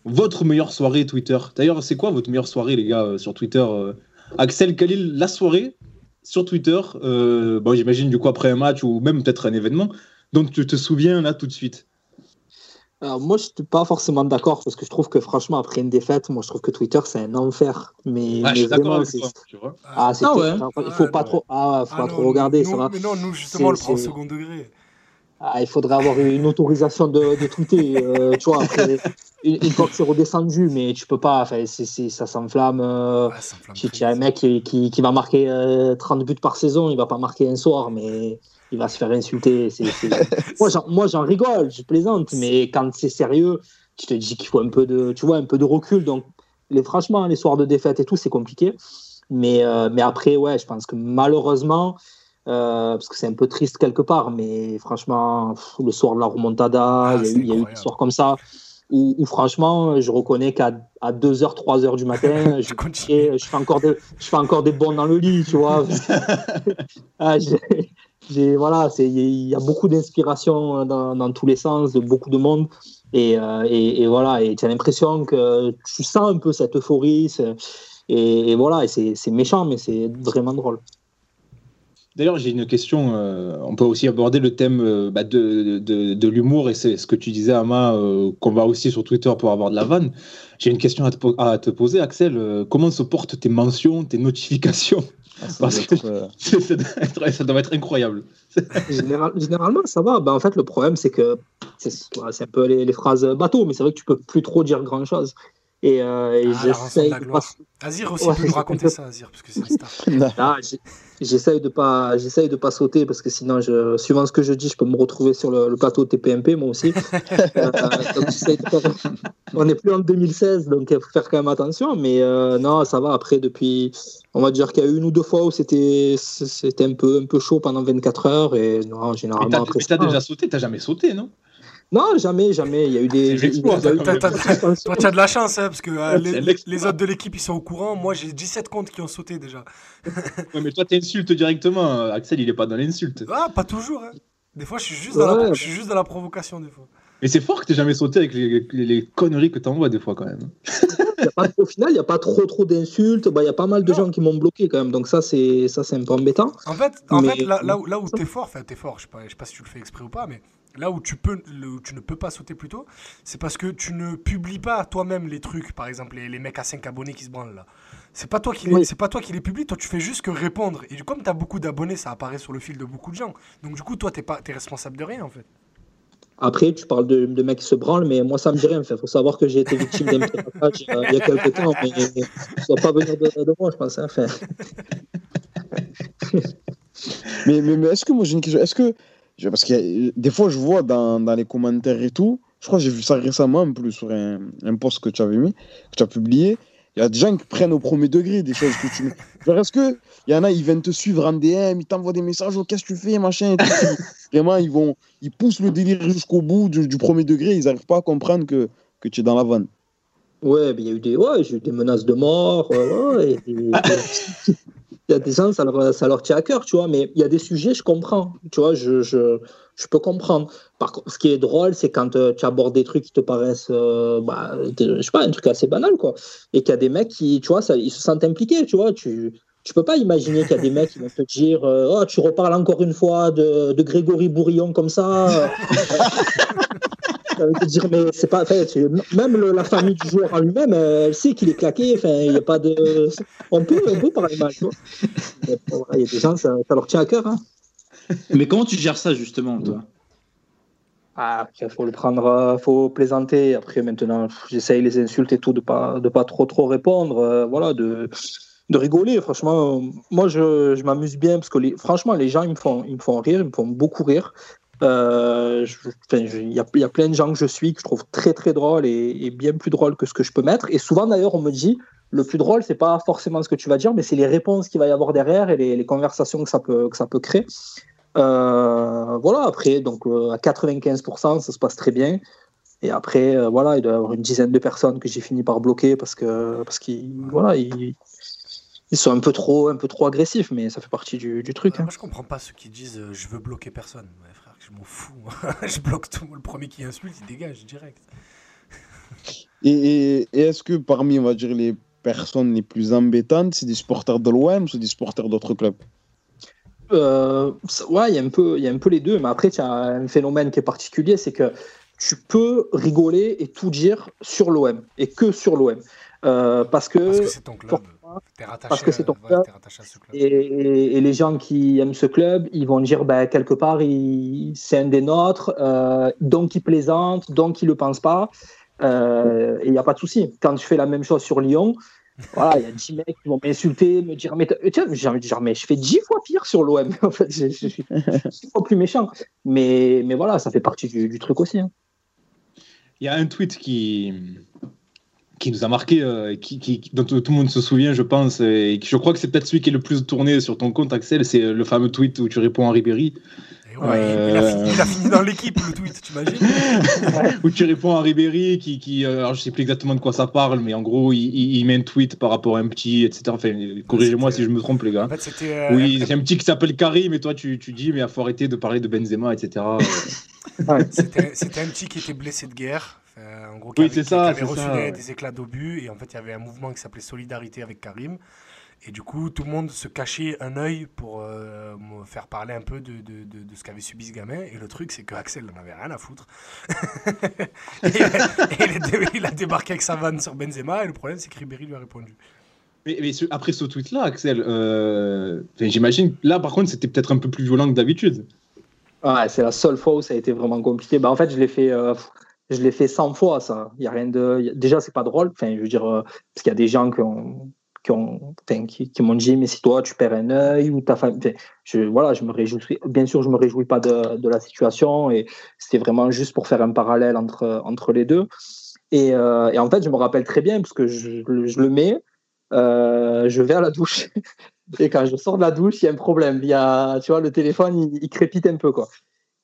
votre meilleure soirée Twitter. D'ailleurs, c'est quoi votre meilleure soirée, les gars, euh, sur Twitter euh, Axel, quelle est la soirée sur Twitter Bon, j'imagine du coup après un match ou même peut-être un événement dont tu te souviens là tout de suite. Alors, moi, je suis pas forcément d'accord parce que je trouve que franchement, après une défaite, moi, je trouve que Twitter, c'est un enfer. Mais, Ah, je mais suis d'accord vraiment, avec c'est- toi. Tu vois Ah, c'est Ah ouais. il faut Ah, pas non. trop, ah, faut Ah pas non, trop regarder, nous- ça va. Mais non, nous justement, on le C'est- prend au second degré. Ah, il faudrait avoir une autorisation de, de tweeter, euh, tu vois, après, une, une fois que c'est redescendu, mais tu peux pas, enfin, c'est, c'est- ça s'enflamme. euh, Ah, ça me flamme tu as un mec qui, qui, qui va marquer euh, 30 buts par saison, il va pas marquer un soir, mais il va se faire insulter. c'est- c'est- *laughs* moi, j'en, moi, j'en rigole, je plaisante, mais quand c'est sérieux, tu te dis qu'il faut un peu de, tu vois, un peu de recul. Donc, les, franchement, les soirs de défaite et tout, c'est compliqué. Mais, euh, mais après, ouais, je pense que malheureusement, euh, parce que c'est un peu triste quelque part, mais franchement, pff, le soir de la remontada, Ah, il y a eu, il y a eu des soirs comme ça. Où, où franchement, je reconnais qu'à à 2h, 3h du matin, *laughs* je, fais encore des, je fais encore des bonds dans le lit, tu vois. *laughs* Ah, voilà, il y a beaucoup d'inspiration dans, dans tous les sens, de beaucoup de monde. Et, euh, et, et voilà, et tu as l'impression que tu sens un peu cette euphorie. Et, voilà, et c'est, méchant, mais c'est vraiment drôle. D'ailleurs, j'ai une question. euh, on peut aussi aborder le thème euh, bah, de, de, de l'humour et c'est ce que tu disais, Ama, euh, qu'on va aussi sur Twitter pour avoir de la vanne. J'ai une question à te, poser, Axel. Euh, comment se portent tes mentions, tes notifications? Ah, ça Parce doit que- être, ça, doit être, ça doit être incroyable. Général- généralement, ça va. Ben, en fait, le problème, c'est que c'est un peu les, les phrases bateau, mais c'est vrai que tu peux plus trop dire grand-chose. Et, euh, et Ah, j'essaye. Azir aussi *laughs* Ouais, peut nous c'est raconter ça, Azir, parce que c'est une star. *laughs* Ah, j'essaye de pas, j'essaye de pas sauter parce que sinon, je, suivant ce que je dis, je peux me retrouver sur le, le plateau de TPMP moi aussi. *laughs* Euh, donc On n'est plus en 2016, donc il faut faire quand même attention. Mais euh, non, ça va. Après, depuis, on va dire qu'il y a une ou deux fois où c'était, c'était un peu, un peu chaud pendant 24 heures et non, Mais généralement t'as mais déjà sauté, t'as jamais sauté, non? Non, jamais, jamais. Il y a eu des. Toi, tu as de la chance, hein, parce que euh, les, autres de l'équipe, ils sont au courant. Moi, j'ai 17 comptes qui ont sauté déjà. *laughs* Ouais, mais toi, t'insultes directement. Axel, il est pas dans l'insulte. Ah, pas toujours. Hein. Des fois, je suis juste, dans la, Ouais. je suis juste dans la provocation, des fois. Mais c'est fort que t'aies jamais sauté avec les, les- les conneries que t'envoies des fois, quand même. Il y a pas- au final, il n'y a pas trop trop d'insultes. Bah, Il y a pas mal de Non. gens qui m'ont bloqué quand même. Donc ça, c'est ça, c'est un peu embêtant. En fait, en Mais- fait là, là où, là où t'es fort, enfin t'es fort, je sais pas, je sais pas si tu le fais exprès ou pas, mais là où tu peux, le- où tu ne peux pas sauter plus tôt, c'est parce que tu ne publies pas toi-même les trucs, par exemple les, les mecs à 5 abonnés qui se branlent là. C'est pas toi qui les, Oui. c'est pas toi qui les publies, toi tu fais juste que répondre. Et comme t'as beaucoup d'abonnés, ça apparaît sur le fil de beaucoup de gens. Donc du coup, toi t'es pas, t'es responsable de rien en fait. Après, tu parles de, de mecs qui se branlent, mais moi, ça me dit rien. Il faut savoir que j'ai été victime d'un piratage il y a- il y a quelques temps, mais ça ne doit pas venir de, de moi, je pense. hein. *laughs* Mais, mais est-ce que moi j'ai une question Est-ce que. Je- Parce que des fois, je vois dans, dans les commentaires et tout, je crois que j'ai vu ça récemment en plus sur un, un post que tu avais mis, que tu as publié. Il y a des gens qui prennent au premier degré des choses que tu mets. *laughs* Genre, est-ce que il y en a, ils viennent te suivre en DM, ils t'envoient des messages, oh, qu'est-ce que tu fais, machin et tout. *laughs* Vraiment, ils vont, ils poussent le délire jusqu'au bout du, du premier degré, ils n'arrivent pas à comprendre que, que tu es dans la vanne. ouais, mais il y a eu des, ouais, j'ai eu des menaces de mort. ouais, et des- *laughs* il y a des gens, ça leur, tient à cœur, tu vois. Mais il y a des sujets, je comprends. Tu vois, je, je, je peux comprendre. Par contre, ce qui est drôle, c'est quand euh, tu abordes des trucs qui te paraissent, euh, bah, je sais pas, un truc assez banal, quoi. Et qu'il y a des mecs qui, tu vois, ça, ils se sentent impliqués, tu vois. Tu, tu peux pas imaginer qu'il y a des mecs qui vont te dire, euh, oh, tu reparles encore une fois de, de Grégory Bourillon comme ça. *laughs* Te dire, mais c'est pas. même le- la famille du joueur en lui-même, euh, elle sait qu'il est claqué. Enfin, il y a pas de. On peut, on peut parler mal, voilà, Il y a des gens, ça, ça leur tient à cœur. Hein. Mais comment tu gères ça justement, toi? Ah, après, faut le prendre, euh, faut plaisanter. Après, maintenant, j'essaye les insultes et tout de pas, de pas trop, trop répondre. euh, voilà, de, de rigoler. Franchement, euh, moi, je, je m'amuse bien parce que, les, franchement, les gens, ils me font, ils me font rire, ils me font beaucoup rire. Euh, Il y, a, il y a plein de gens que je suis que je trouve très, très drôles et, et bien plus drôles que ce que je peux mettre. Et souvent, d'ailleurs, on me dit, le plus drôle, c'est pas forcément ce que tu vas dire, mais c'est les réponses qu'il va y avoir derrière et les, les conversations que ça peut, que ça peut créer. Euh, voilà, après, donc euh, à 95%, ça se passe très bien. Et après, euh, voilà, il doit y avoir une dizaine de personnes que j'ai fini par bloquer parce que parce qu'ils voilà, ils, ils sont un peu trop un peu trop agressifs, mais ça fait partie du, du truc. Hein. Moi, je comprends pas ceux qui disent je veux bloquer personne. Ouais, je m'en fous. moi. *laughs* je bloque tout. Le premier qui insulte, il dégage direct. Et, et- et est-ce que parmi, on va dire, les personnes les plus embêtantes, c'est des supporters de l'OM ou c'est des supporters d'autres clubs? Euh, ouais, il y a un peu il y a un peu les deux, mais après, tu as un phénomène qui est particulier, c'est que tu peux rigoler et tout dire sur l'OM et que sur l'OM. Euh, parce que, Parce que c'est ton club. Rattaché, parce que c'est ton club. t'es rattaché à ce club. Et, et- et les gens qui aiment ce club, ils vont dire ben, quelque part, c'est un des nôtres, euh, donc il plaisante, donc il ne le pense pas. Euh, et il n'y a pas de souci. Quand tu fais la même chose sur Lyon, voilà, il y a 10 mecs qui vont m'insulter, me dire mais tiens, j'ai envie de dire mais je fais 10 fois pire sur l'OM. *laughs* en fait, je, je suis 10 fois plus méchant. Mais, mais voilà, ça fait partie du, du truc aussi. hein. Il y a un tweet qui, qui nous a marqué, euh, qui, qui- dont tout tout le monde se souvient, je pense, et je crois que c'est peut-être celui qui est le plus tourné sur ton compte, Axel, c'est le fameux tweet où tu réponds à Ribéry, ouais, il, il a fini, il a fini dans l'équipe, le tweet, tu imagines *laughs* où tu réponds à Ribéry, qui, qui euh, alors je sais plus exactement de quoi ça parle, mais en gros, il, met un tweet par rapport à un petit, etc. Enfin, corrigez-moi si je me trompe, les gars. En fait, c'était. euh, Oui, c'est un petit qui s'appelle Karim, et toi, tu, tu dis, mais il faut arrêter de parler de Benzema, etc. C'était c'était un petit qui était blessé de guerre. Euh, en gros, qui Oui, avait, c'est ça, qui avait reçu ça, des, ouais. des éclats d'obus. Et en fait, il y avait un mouvement qui s'appelait Solidarité avec Karim. Et du coup, tout le monde se cachait un œil pour euh, me faire parler un peu de, de, de, de ce qu'avait subi ce gamin. Et le truc, c'est que Axel n'en avait rien à foutre. *laughs* et, et il, est dé- il a débarqué avec sa vanne sur Benzema. Et le problème, c'est que Ribéry lui a répondu. Mais, mais ce- après ce tweet-là, Axel, euh, j'imagine, là, par contre, c'était peut-être un peu plus violent que d'habitude. Ouais, c'est la seule fois où ça a été vraiment compliqué. Bah, en fait, je l'ai fait, euh, je l'ai fait 100 fois, ça. Il y a rien de. Déjà, c'est pas drôle. Enfin, je veux dire, euh, parce qu'il y a des gens qui ont, qui ont, qui, qui m'ont dit, mais si toi, tu perds un œil ou ta famille. Je, voilà, je me réjouis. Bien sûr, je me réjouis pas de, de la situation et c'était vraiment juste pour faire un parallèle entre, entre les deux. Et, euh, et en fait, je me rappelle très bien parce que je, je le mets, euh, je vais à la douche. *laughs* Et quand je sors de la douche, il y a un problème. Il y a, tu vois, le téléphone, il, il crépite un peu, quoi.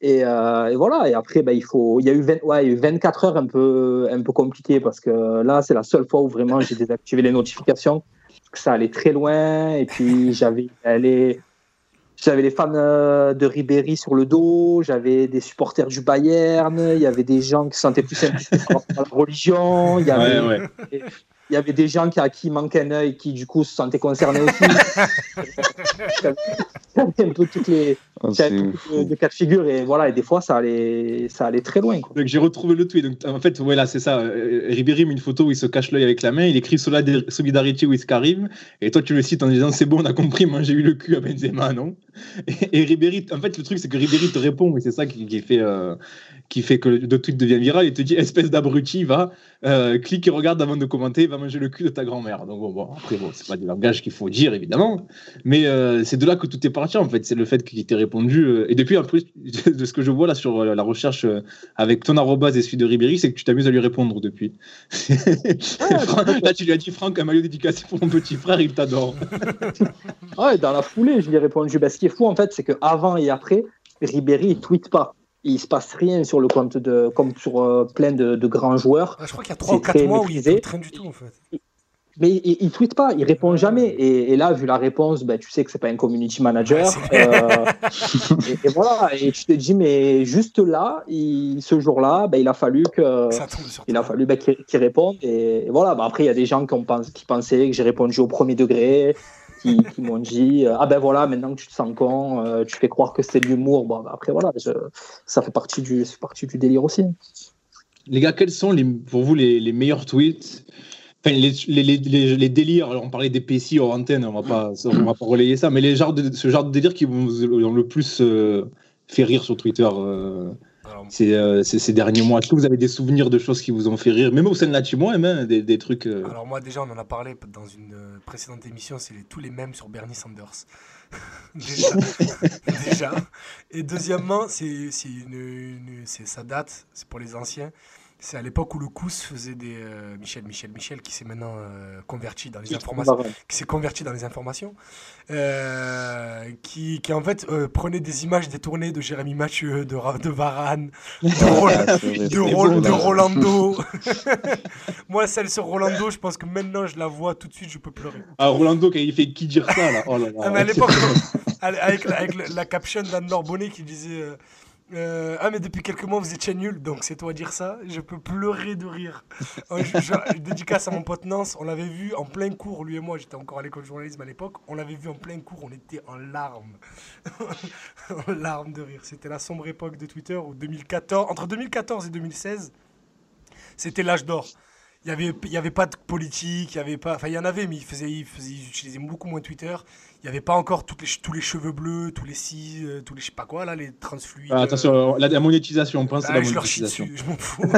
Et, euh, et voilà. Et après, ben, il faut, il y a eu 20 ouais, il y a eu 24 heures un peu, un peu compliquées parce que là, c'est la seule fois où vraiment j'ai désactivé les notifications. Parce que ça allait très loin. Et puis, *laughs* j'avais les, j'avais les fans euh, de Ribéry sur le dos. J'avais des supporters du Bayern. Il y avait des gens qui se sentaient plus impliqués par la religion. Il y avait, Ouais, ouais. il y avait des gens qui, à qui manquait un œil qui, du coup, se sentaient concernés aussi. *laughs* J'avais un peu toutes les, Ah, Il y beaucoup de, de cas de figure et voilà, et des fois ça allait, ça allait très loin. Quoi. Donc j'ai retrouvé le tweet. Donc, en fait, ouais, là, c'est ça. Euh, Ribéry met une photo où il se cache l'œil avec la main. Il écrit Solidar- Solidarity with Karim. Et toi, tu le cites en disant C'est bon, on a compris, moi j'ai eu le cul à Benzema, non? Et, et Ribéry, en fait, le truc, c'est que Ribéry te répond. Et c'est ça qui, qui fait, euh, qui fait que le tweet devient viral. Il te dit Espèce d'abruti, va, euh, clique et regarde avant de commenter, va manger le cul de ta grand-mère. Donc bon, bon après, bon, c'est pas du langage qu'il faut dire, évidemment. Mais euh, c'est de là que tout est parti, en fait. C'est le fait qu'il t'ait répondu. euh, et depuis, en plus, *laughs* de ce que je vois là sur euh, la recherche euh, avec ton arrobase et celui de Ribéry, c'est que tu t'amuses à lui répondre depuis. *laughs* Franck- là, tu lui as dit Franck, un maillot dédicacé pour mon petit frère, il t'adore. *laughs* Ouais, dans la foulée, je lui ai répondu. Bah, ce qui est fou, en fait, c'est qu'avant et après, Ribéry, il tweet pas. Il se passe rien sur le compte de, comme sur euh, plein de, de grands joueurs. Ah, je crois qu'il y a 3 ou C'est 4 très mois où il maîtrisé. ne rien du tout en fait. Mais il, il tweet pas, il répond jamais. Et, et là, vu la réponse, bah, tu sais que c'est pas un community manager. Ouais, Euh, et, et voilà. Et tu te dis, mais juste là, il- ce jour-là, bah, il a fallu que. Il a fallu bah, qu'il réponde. Et, et voilà, bah, après, il y a des gens qui, ont pens- qui pensaient que j'ai répondu au premier degré, qui, qui m'ont dit euh, Ah ben voilà, maintenant que tu te sens con, euh, tu fais croire que c'est de l'humour. Bon, bah, après, voilà, je- ça fait partie du, ça fait partie du délire aussi. Les gars, quels sont les, pour vous les, les meilleurs tweets Enfin, les, les, les, les- les délires, alors on parlait des PC hors antenne, on va pas, on va pas relayer ça, mais les genres de, ce genre de délire qui vous ont le plus euh, fait rire sur Twitter euh, Alors, ces, euh, ces, ces derniers mois Est-ce que vous avez des souvenirs de choses qui vous ont fait rire? Même au sein de la hein, des, des trucs. euh, alors moi déjà on en a parlé dans une précédente émission, c'est tous les mêmes sur Bernie Sanders. *laughs* déjà, *laughs* déjà. Et deuxièmement, c'est une, ça date, c'est pour les anciens. C'est à l'époque où le Cous faisait des euh, Michel Michel Michel qui s'est maintenant euh, converti dans les informations qui s'est converti dans les informations, euh, qui, qui en fait euh, prenait des images détournées de Jérémy Mathieu, de, de Varane, de, *laughs* de, c'est Ro- bon, de là. Rolando. *laughs* *laughs* Moi, celle sur Rolando, je pense que maintenant je la vois tout de suite, je peux pleurer. Ah, Rolando, quand il fait qui dire ça, là? Oh là là. Ah, mais à l'époque, avec, la, avec la- la caption d'Anne Bonnet qui disait euh, Ah, mais depuis quelques mois vous étiez nul, donc c'est toi à dire ça. Je peux pleurer de rire. Je, je- je dédicace à mon pote Nance, on l'avait vu en plein cours, lui et moi, j'étais encore à l'école de journalisme à l'époque. On l'avait vu en plein cours, on était en larmes. *laughs* en larmes de rire. C'était la sombre époque de Twitter où 2014, entre 2014 et 2016, c'était l'âge d'or. Il n'y avait, il y avait pas de politique, il y avait pas. Enfin, il y en avait, mais ils, faisaient, ils, faisaient, ils utilisaient beaucoup moins Twitter. Il n'y avait pas encore toutes les, tous les cheveux bleus, tous les si, euh, tous les je sais pas quoi, là, les transfluides. Ah, attention, la, la monétisation, on pense Ah, à la je leur chie monétisation. dessus, je m'en fous.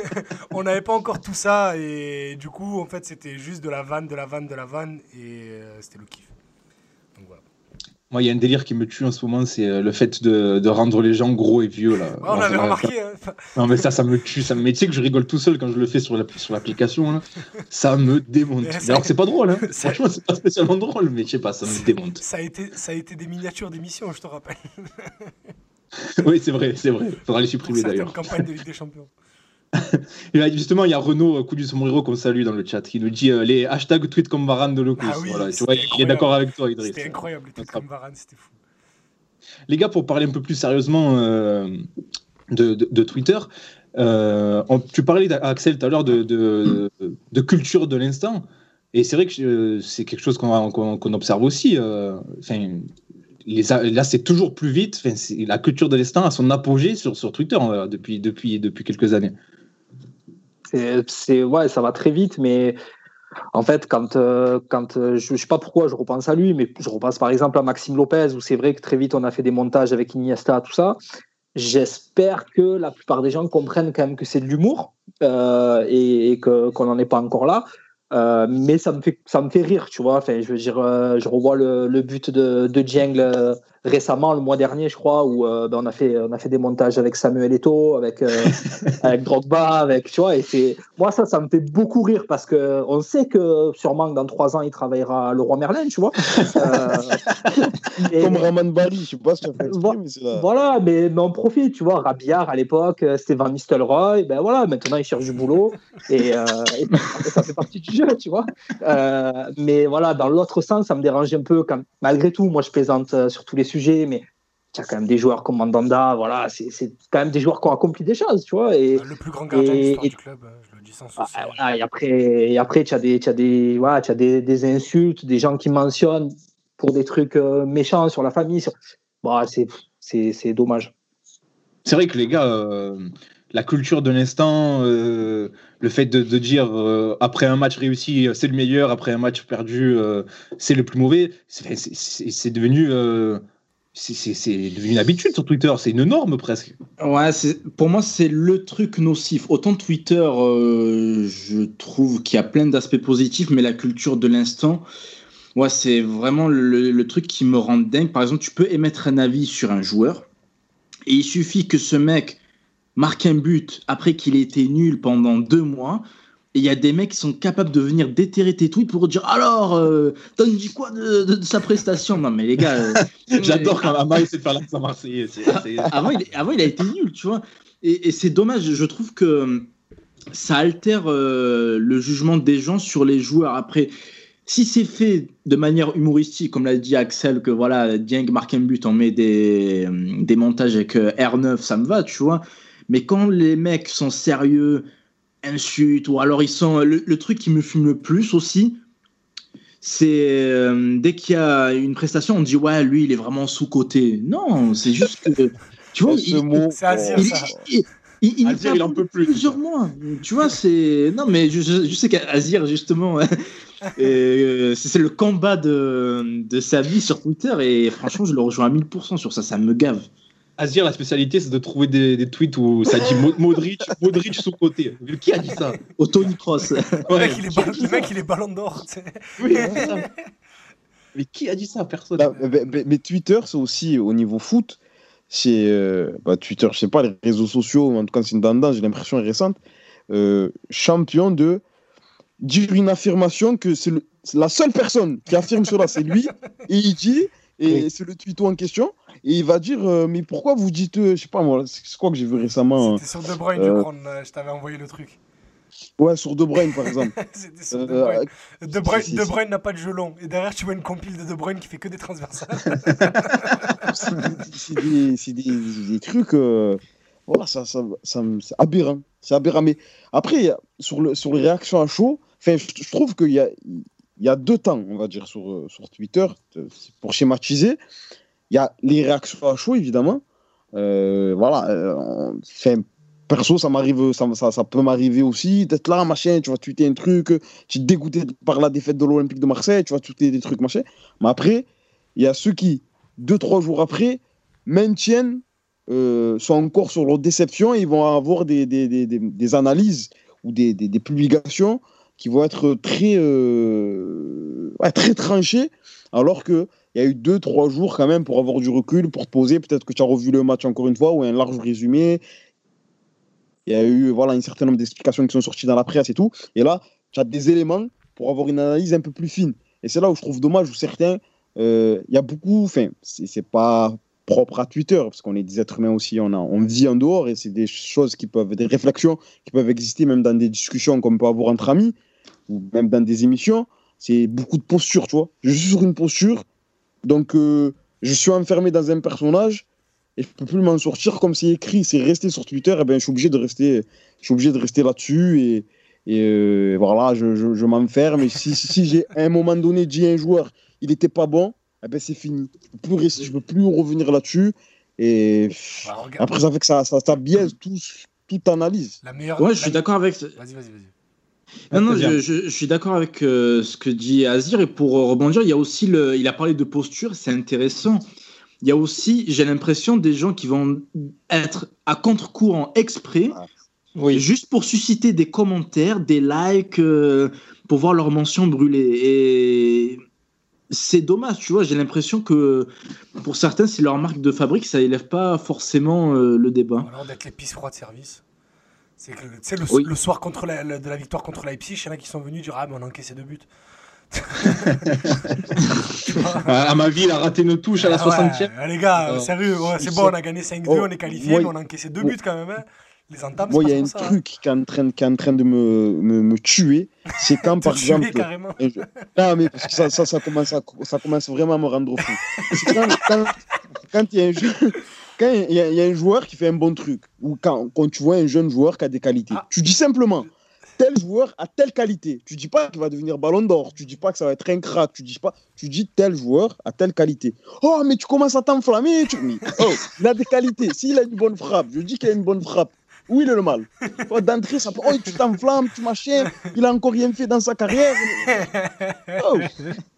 *laughs* on n'avait pas encore tout ça et du coup, en fait, c'était juste de la vanne, de la vanne, de la vanne et euh, c'était le kiff. Moi, il y a un délire qui me tue en ce moment, c'est euh, le fait de, de rendre les gens gros et vieux. Là. Ouais, on avait Enfin, remarqué. hein. Non, mais ça, ça me tue. Ça me... Mais tu sais que je rigole tout seul quand je le fais sur l'app- sur l'application. là. Ça me démonte. Ça- Alors que c'est pas drôle. Hein. ça- Franchement, c'est pas spécialement drôle, mais je sais pas, ça me démonte. ça, a été, ça a été des miniatures d'émissions, je te rappelle. oui, c'est vrai, c'est vrai. Faudra les supprimer d'ailleurs. campagnes de Ligue des Champions. *laughs* Et là, justement, il y a Renaud, euh, coup du sombrero, qu'on salue dans le chat, qui nous dit euh, les hashtags tweet comme Varane de Locus. Ah oui, voilà, tu c'était vois, il est d'accord avec toi, Idriss. C'était incroyable, les Ça- comme Varane, c'était fou. Les gars, pour parler un peu plus sérieusement euh, de, de- de Twitter, euh, on- tu parlais, Axel, tout à l'heure de, de- de culture de l'instant. Et c'est vrai que c'est quelque chose qu'on qu'on observe aussi. enfin, les là, c'est toujours plus vite. Enfin, la culture de l'instant a son apogée sur, sur Twitter euh, depuis, depuis, depuis quelques années. C'est, ouais, ça va très vite, mais en fait, quand, euh, quand euh, je, je sais pas pourquoi je repense à lui, mais je repense par exemple à Maxime Lopez, où c'est vrai que très vite on a fait des montages avec Iniesta, tout ça. J'espère que la plupart des gens comprennent quand même que c'est de l'humour euh, et, et qu'on n'en est pas encore là. Mais ça me fait ça me fait rire, tu vois. Enfin, je veux dire, je revois le, le but de, de récemment, le mois dernier, je crois, où euh, ben, on a fait on a fait des montages avec Samuel Eto'o, avec euh, *laughs* avec Drogba, avec tu vois. Et c'est moi ça, ça me fait beaucoup rire parce que on sait que sûrement que dans trois ans il travaillera à Leroy Merlin, tu vois. *laughs* Euh, et- Comme Raman Bari, je sais pas as fait Voilà. mais là. voilà, mais, mais on profite, tu vois. Rabiard à l'époque, euh, c'était Van Nistelrooy, ben voilà, maintenant il cherche du boulot et, euh, et ça fait partie du jeu, tu vois. Euh, mais voilà, dans l'autre sens, ça me dérange un peu quand, malgré tout, moi je plaisante euh, sur tous les sujets, mais il y a quand même des joueurs comme Mandanda, voilà, c'est c'est quand même des joueurs qui ont accompli des choses, tu vois. Et, Le plus grand gardien de et- l'histoire et- du club, hein, je le dis sans ah, souci. voilà, et après, et après, tu as des, tu as des, voilà, tu as des, des insultes, des gens qui mentionnent pour des trucs euh, méchants sur la famille. sur- bah, c'est, c'est, c'est dommage. C'est vrai que les gars, euh, la culture de l'instant, euh, le fait de, de dire euh, après un match réussi, c'est le meilleur, après un match perdu, euh, c'est le plus mauvais, c'est devenu, euh, c'est- devenu une habitude sur Twitter, c'est une norme presque. Ouais, pour moi, c'est le truc nocif. Autant Twitter, euh, je trouve qu'il y a plein d'aspects positifs, mais la culture de l'instant, ouais, c'est vraiment le, le truc qui me rend dingue. Par exemple, tu peux émettre un avis sur un joueur, et il suffit que ce mec marque un but après qu'il ait été nul pendant deux mois. Et il y a des mecs qui sont capables de venir déterrer tes tweets pour dire alors, euh, t'en dis quoi de, de- de sa prestation? Non, mais les gars. euh, *laughs* J'adore quand Ama essaie de faire l'accent marseillais. *laughs* avant, il, avant, il a été nul, tu vois. Et, et c'est dommage, je trouve que ça altère euh, le jugement des gens sur les joueurs. Après, si c'est fait de manière humoristique, comme l'a dit Axel, que voilà, Dieng marque un but, on met des, des montages avec euh, R9, ça me va, tu vois. Mais quand les mecs sont sérieux, insultent, ou alors ils sont. Le, le truc qui me fume le plus aussi, c'est euh, dès qu'il y a une prestation, on dit ouais, lui, il est vraiment sous-côté. Non, c'est juste que. Tu vois, *laughs* ce il, mot, Azir, il, ça. il- il- il Azir, parle il en peut plus. Plusieurs mois. Tu vois, c'est. Non, mais je, je- je sais qu'Azir, justement, *laughs* euh, c'est c'est le combat de, de sa vie sur Twitter. Et franchement, je le rejoins à 1000% sur ça. Ça me gave. Azir, la spécialité, c'est de trouver des, des tweets où ça dit Mo- Modric, Modric sous-côté. Qui a dit ça Au Tony Cross. Le mec, il est ballon- le mec, il est ballon d'or. Oui. *laughs* Mais qui a dit ça Personne. Bah, mais, mais- mais Twitter, c'est aussi au niveau foot. C'est euh, bah, Twitter, je sais pas, les réseaux sociaux, en tout cas, c'est une tendance, j'ai l'impression récente. euh, champion de dire une affirmation que c'est la seule personne qui affirme cela, c'est lui. Et il dit, et Oui. c'est le tweeto en question, et il va dire euh, Mais pourquoi vous dites, euh, je sais pas moi, c'est quoi que j'ai vu récemment C'était sur De Bruyne, Euh, je crois, a- je t'avais envoyé le truc. euh, Ouais, sur De Bruyne par exemple. *laughs* Sur De Euh, Bruyne. De Bruyne, si, si, De si. Bruyne n'a pas de gelon. Et derrière, tu vois une compile de De Bruyne qui fait que des transversales. *laughs* c'est des, des- des trucs. euh, voilà, ça, ça, ça c'est aberrant. C'est aberrant. Mais après, sur, le, sur les réactions à chaud, enfin, je, je trouve qu'il y a, il y a deux temps, on va dire, sur, euh, sur Twitter, euh, pour schématiser. Il y a les réactions à chaud, évidemment. Euh, voilà. euh, perso, ça m'arrive, ça, peut m'arriver aussi d'être là, machin, tu vas tweeter un truc, tu es dégoûté par la défaite de l'Olympique de Marseille, tu vas tweeter des trucs, machin. Mais après, il y a ceux qui, deux, trois jours après, maintiennent, euh, sont encore sur leur déception et ils vont avoir des, analyses ou des, publications qui vont être très, très tranchées, alors qu'il y a eu deux, trois jours quand même pour avoir du recul, pour te poser. Peut-être que tu as revu le match encore une fois ou un large résumé. Il y a eu voilà, un certain nombre d'explications qui sont sorties dans la presse et tout. Et là, tu as des éléments pour avoir une analyse un peu plus fine. Et c'est là où je trouve dommage, où certains, euh, il y a beaucoup, enfin, c'est pas propre à Twitter, parce qu'on est des êtres humains aussi, on, a, on vit en dehors, et c'est des choses qui peuvent, des réflexions qui peuvent exister même dans des discussions qu'on peut avoir entre amis, ou même dans des émissions. C'est beaucoup de postures, tu vois. Je suis sur une posture, donc euh, je suis enfermé dans un personnage, et je peux plus m'en sortir comme c'est écrit, c'est resté sur Twitter, et ben je suis obligé de rester, je suis obligé de rester là-dessus, et, et euh, voilà, je, je, je m'enferme, et si, si, si j'ai à un moment donné dit à un joueur, il était pas bon, eh ben c'est fini. Je peux je peux plus revenir là-dessus. Et Bah, après, ça fait que ça, ça, ça biaise tout, toute analyse. la meilleure. Ouais, je suis d'accord avec. Vas-y, vas-y, vas-y. Non, non, C'est-à-dire je, je- je suis d'accord avec euh, ce que dit Azir. Et pour euh, rebondir, il y a aussi le. Il a parlé de posture, c'est intéressant. Il y a aussi, j'ai l'impression, des gens qui vont être à contre-courant exprès, Oui. juste pour susciter des commentaires, des likes, euh, pour voir leur mention brûler. Et c'est dommage, tu vois. J'ai l'impression que pour certains, c'est leur marque de fabrique, ça élève pas forcément euh, le débat. Alors d'être les pisse froids de service. C'est que, tu sais, le, Oui. le soir contre la, le- de la victoire contre Leipzig, il y en a qui sont venus dire Ah, mais on a encaissé deux buts. *laughs* À, ma vie, il a raté une touche à la Ah ouais, 60e. ah, les gars, Euh, sérieux, ouais, c'est bon, sont- on a gagné 5-2, Oh, on est qualifié, moi, mais on a encaissé deux buts quand même. hein. Les entames, Moi, il y a un hein. truc qui est en train, qui est en train de me, me, me tuer. C'est quand, *laughs* par tuer exemple. carrément. Non, mais parce que ça, ça, ça, commence à, ça commence vraiment à me rendre fou. Quand il y a un jeu- quand il y, a- il y a un joueur qui fait un bon truc, ou quand, quand tu vois un jeune joueur qui a des qualités, Ah. tu dis simplement tel joueur a telle qualité. Tu dis pas qu'il va devenir ballon d'or, tu dis pas que ça va être un crack, tu dis pas, tu dis tel joueur a telle qualité. Oh, mais tu commences à t'enflammer. Tu... Oh, il a des qualités. S'il a une bonne frappe, je dis qu'il a une bonne frappe. Où il est le mal oh, D'entrée, ça peut. Oh, tu t'enflammes, tu machin. Il a encore rien fait dans sa carrière. Oh. *laughs*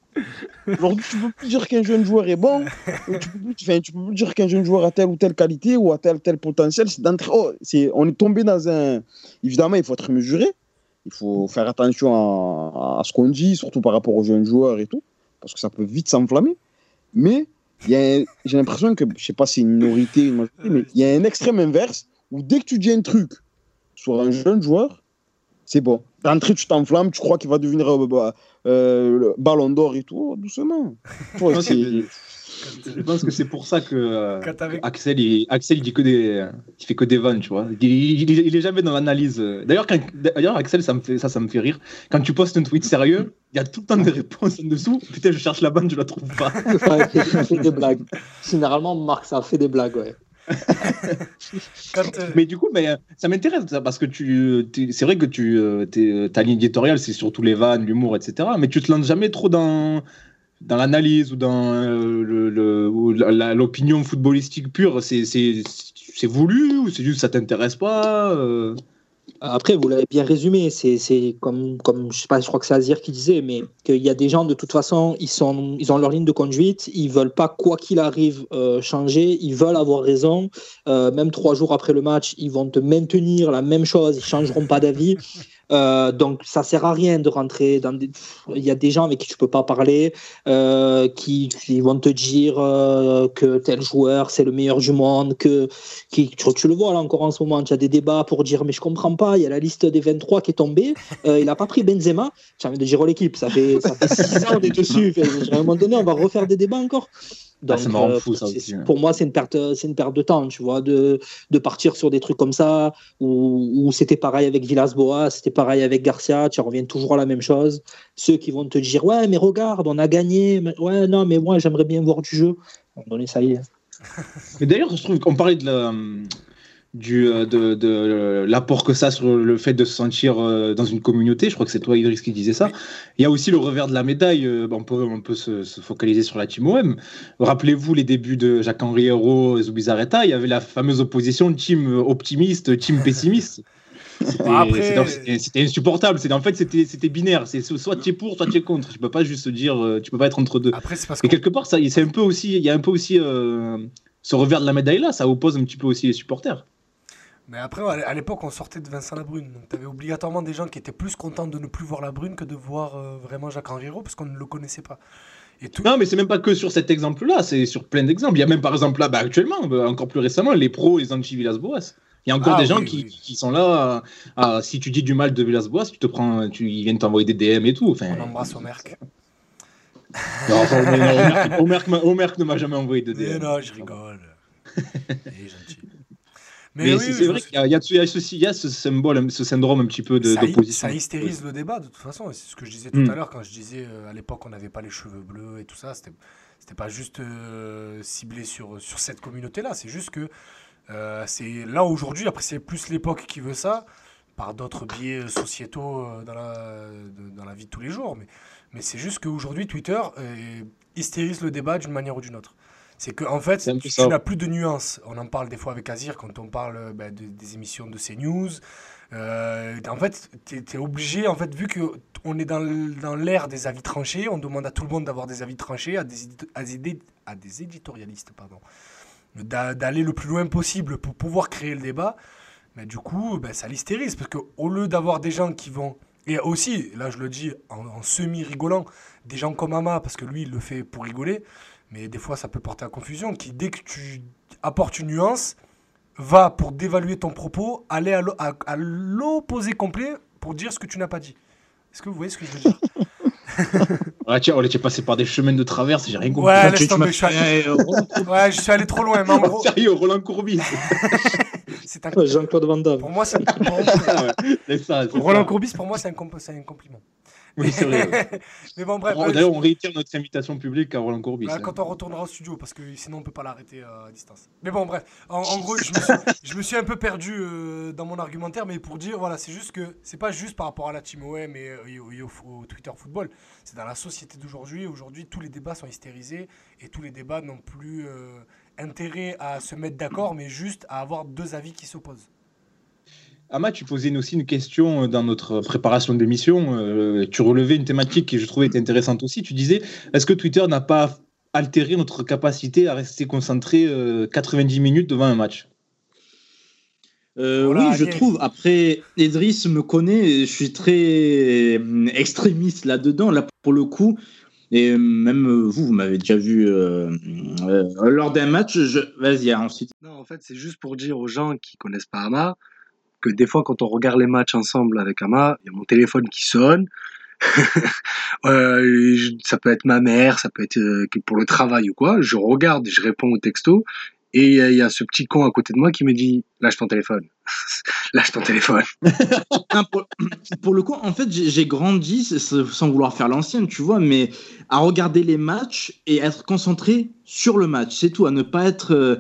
Aujourd'hui, tu peux plus dire qu'un jeune joueur est bon. *laughs* Tu peux plus, enfin, tu peux plus dire qu'un jeune joueur a telle ou telle qualité ou a tel tel potentiel. C'est d'entrée. Oh, c'est, on est tombé dans un. Évidemment, il faut être mesuré. Il faut faire attention à, à ce qu'on dit, surtout par rapport aux jeunes joueurs et tout, parce que ça peut vite s'enflammer. Mais il y a, j'ai l'impression que, je sais pas si c'est une minorité, une majorité, mais il y a un extrême inverse où dès que tu dis un truc sur un jeune joueur, c'est bon. D'entrée, tu t'enflammes, tu crois qu'il va devenir euh, bah, euh, ballon d'or et tout, doucement. *laughs* Je pense que c'est pour ça que euh, Axel, il, Axel, il dit que des, il fait que des vannes, tu vois. Il, il- il- il est jamais dans l'analyse. D'ailleurs, d'ailleurs, Axel, ça me fait, ça, ça me fait rire. Quand tu postes un tweet sérieux, il y a tout le temps des réponses en dessous. Putain, je cherche la vanne, je la trouve pas. *laughs* Ouais, il fait des *laughs* blagues. Généralement, Marc, ça fait des blagues, ouais. *laughs* Euh, Mais du coup, mais, euh, ça m'intéresse parce que tu, c'est vrai que tu, euh, ta ligne éditoriale, c'est surtout les vannes, l'humour, etc. Mais tu te lances jamais trop dans, dans l'analyse ou dans euh, l'opinion footballistique pure. C'est, voulu ou c'est juste ça t'intéresse pas Après, vous l'avez bien résumé, c'est comme, comme, je crois que c'est Azir qui disait, mais qu'il y a des gens, de toute façon, ils ont leur ligne de conduite, ils veulent pas, quoi qu'il arrive, euh, changer, ils veulent avoir raison. Euh, même trois jours après le match, ils vont te maintenir la même chose, ils changeront pas d'avis. Euh, donc, ça sert à rien de rentrer dans des. Il y a des gens avec qui tu peux pas parler, euh, qui, qui vont te dire euh, que tel joueur c'est le meilleur du monde, que qui, tu, tu le vois là encore en ce moment, tu as des débats pour dire mais je comprends pas, il y a la liste des 23 qui est tombée, il a pas pris Benzema, j'ai envie de dire oh, l'équipe, ça fait, ça fait 6 ans on est dessus, *laughs* à un moment donné on va refaire des débats encore. Donc, euh, fou, ça c'est- aussi, ouais. Pour moi, c'est une perte, c'est une perte de temps, tu vois, de, de partir sur des trucs comme ça, où, où c'était pareil avec Villas-Boas, c'était pareil avec Garcia, tu reviens toujours à la même chose. Ceux qui vont te dire, ouais, mais regarde, on a gagné, ouais, non, mais moi, j'aimerais bien voir du jeu. À un moment donné, ça y est. *laughs* Mais d'ailleurs, je trouve qu'on parlait de la, du, euh, de, de, euh, l'apport que ça a sur le fait de se sentir euh, dans une communauté. Je crois que c'est toi, Idriss, qui disais ça. Il y a aussi le revers de la médaille. On peut, on peut se, se focaliser sur la team OM. Rappelez-vous les débuts de Jacques-Henri Hérault et Zubizarreta. Il y avait la fameuse opposition team optimiste, team pessimiste. *laughs* C'était insupportable. En fait, c'était binaire. C'est soit tu es pour, soit tu es contre. Tu peux pas juste dire, euh, tu peux pas être entre deux. Après, c'est parce Et que quelque part, ça, c'est un peu aussi, il y a un peu aussi euh, ce revers de la médaille là, ça oppose un petit peu aussi les supporters. Mais après, à l'époque, on sortait de Vincent Labrune. Donc, tu avais obligatoirement des gens qui étaient plus contents de ne plus voir Labrune que de voir euh, vraiment Jacques Henriot parce qu'on ne le connaissait pas. Et tout... Non, mais c'est même pas que sur cet exemple-là, c'est sur plein d'exemples. Il y a même par exemple là, bah, actuellement, bah, encore plus récemment, les pros, les anti-Villas-Boas. Il y a encore Ah, des gens oui, qui, oui. qui sont là. à- à- si tu dis du mal de Villas-Boas, tu te prends, tu, ils viennent t'envoyer des DM et tout. Enfin, On embrasse Omerck. non, enfin, Omer- Omer- Omer- Omer- Omer ne m'a jamais envoyé de Mais DM. non, je rigole. *laughs* Il est gentil. Mais, oui, c'est oui, c'est je vrai qu'il y y y a ce symbole, ce syndrome un petit peu ça, d'opposition. ça hystérise le débat de toute façon. C'est ce que je disais tout Mm. à l'heure quand je disais euh, à l'époque on n'avait pas les cheveux bleus et tout ça. C'était c'était pas juste euh, ciblé sur, sur cette communauté-là. C'est juste que euh, c'est là aujourd'hui. Après c'est plus l'époque qui veut ça par d'autres biais sociétaux euh, dans la, de- dans la vie de tous les jours. Mais, mais c'est juste qu'aujourd'hui Twitter euh, hystérise le débat d'une manière ou d'une autre. C'est qu'en en fait, tu, tu n'as plus de nuances. On en parle des fois avec Azir quand on parle bah, de- des émissions de CNews. Euh, en fait, tu es, obligé, en fait, vu qu'on est dans l'ère des avis tranchés, on demande à tout le monde d'avoir des avis tranchés, à des, à des, à des éditorialistes, pardon, d'aller le plus loin possible pour pouvoir créer le débat. Mais du coup, ben, ça l'hystérise, parce qu'au lieu d'avoir des gens qui vont... Et aussi, là je le dis en, en semi-rigolant, des gens comme Ama, parce que lui il le fait pour rigoler, mais des fois ça peut porter à confusion, qui dès que tu apportes une nuance, va pour dévaluer ton propos, aller à l'o- à à l'opposé complet pour dire ce que tu n'as pas dit. Est-ce que vous voyez ce que je veux dire? *laughs* Ouais, tiens, on était passé par des chemins de traverse, j'ai rien compris. Ouais, laisse tomber, je suis allé, ouais, je suis allé trop loin, mais en *laughs* gros, Sérieux, Roland Courbis. *laughs* c'est un... Jean-Claude Van Damme. Pour moi, c'est... c'est Roland. Courbis, pour moi, un, c'est un compliment. *laughs* Oui, c'est vrai. Mais bon, bref. Ouais, D'ailleurs, on réitère notre invitation publique à Roland Courbis. Bah, hein. quand on retournera au studio, parce que sinon on peut pas l'arrêter euh, à distance. Mais bon, bref. En, en gros, je me, suis, je me suis un peu perdu euh, dans mon argumentaire, mais pour dire, voilà, c'est juste que c'est pas juste par rapport à la Team OM et, euh, et au, et au- au Twitter football. C'est dans la société d'aujourd'hui. Aujourd'hui, tous les débats sont hystérisés et tous les débats n'ont plus euh, intérêt à se mettre d'accord, mais juste à avoir deux avis qui s'opposent. Ama, tu posais aussi une question euh, dans notre préparation d'émission. euh, tu relevais une thématique qui je trouvais était intéressante aussi. Tu disais, est-ce que Twitter n'a pas altéré notre capacité à rester concentré euh, 90 minutes devant un match? Euh, Voilà, oui, je trouve. Après, Idriss me connaît, je suis très euh, extrémiste là-dedans, là pour le coup. Et euh, même euh, vous, vous m'avez déjà vu euh, euh, lors d'un match. Je... Vas-y, ensuite. Non, en fait, c'est juste pour dire aux gens qui connaissent pas Ama que des fois, quand on regarde les matchs ensemble avec Ama, il y a mon téléphone qui sonne. *laughs* Euh, ça peut être ma mère, ça peut être euh, pour le travail ou quoi. Je regarde, je réponds au texto. Et il y a- ce petit con à côté de moi qui me dit Lâche ton téléphone. *laughs* Lâche ton téléphone. Non, pour, le coup, en fait, j'ai grandi, sans vouloir faire l'ancienne, tu vois, mais à regarder les matchs et être concentré sur le match, c'est tout, à ne pas être euh,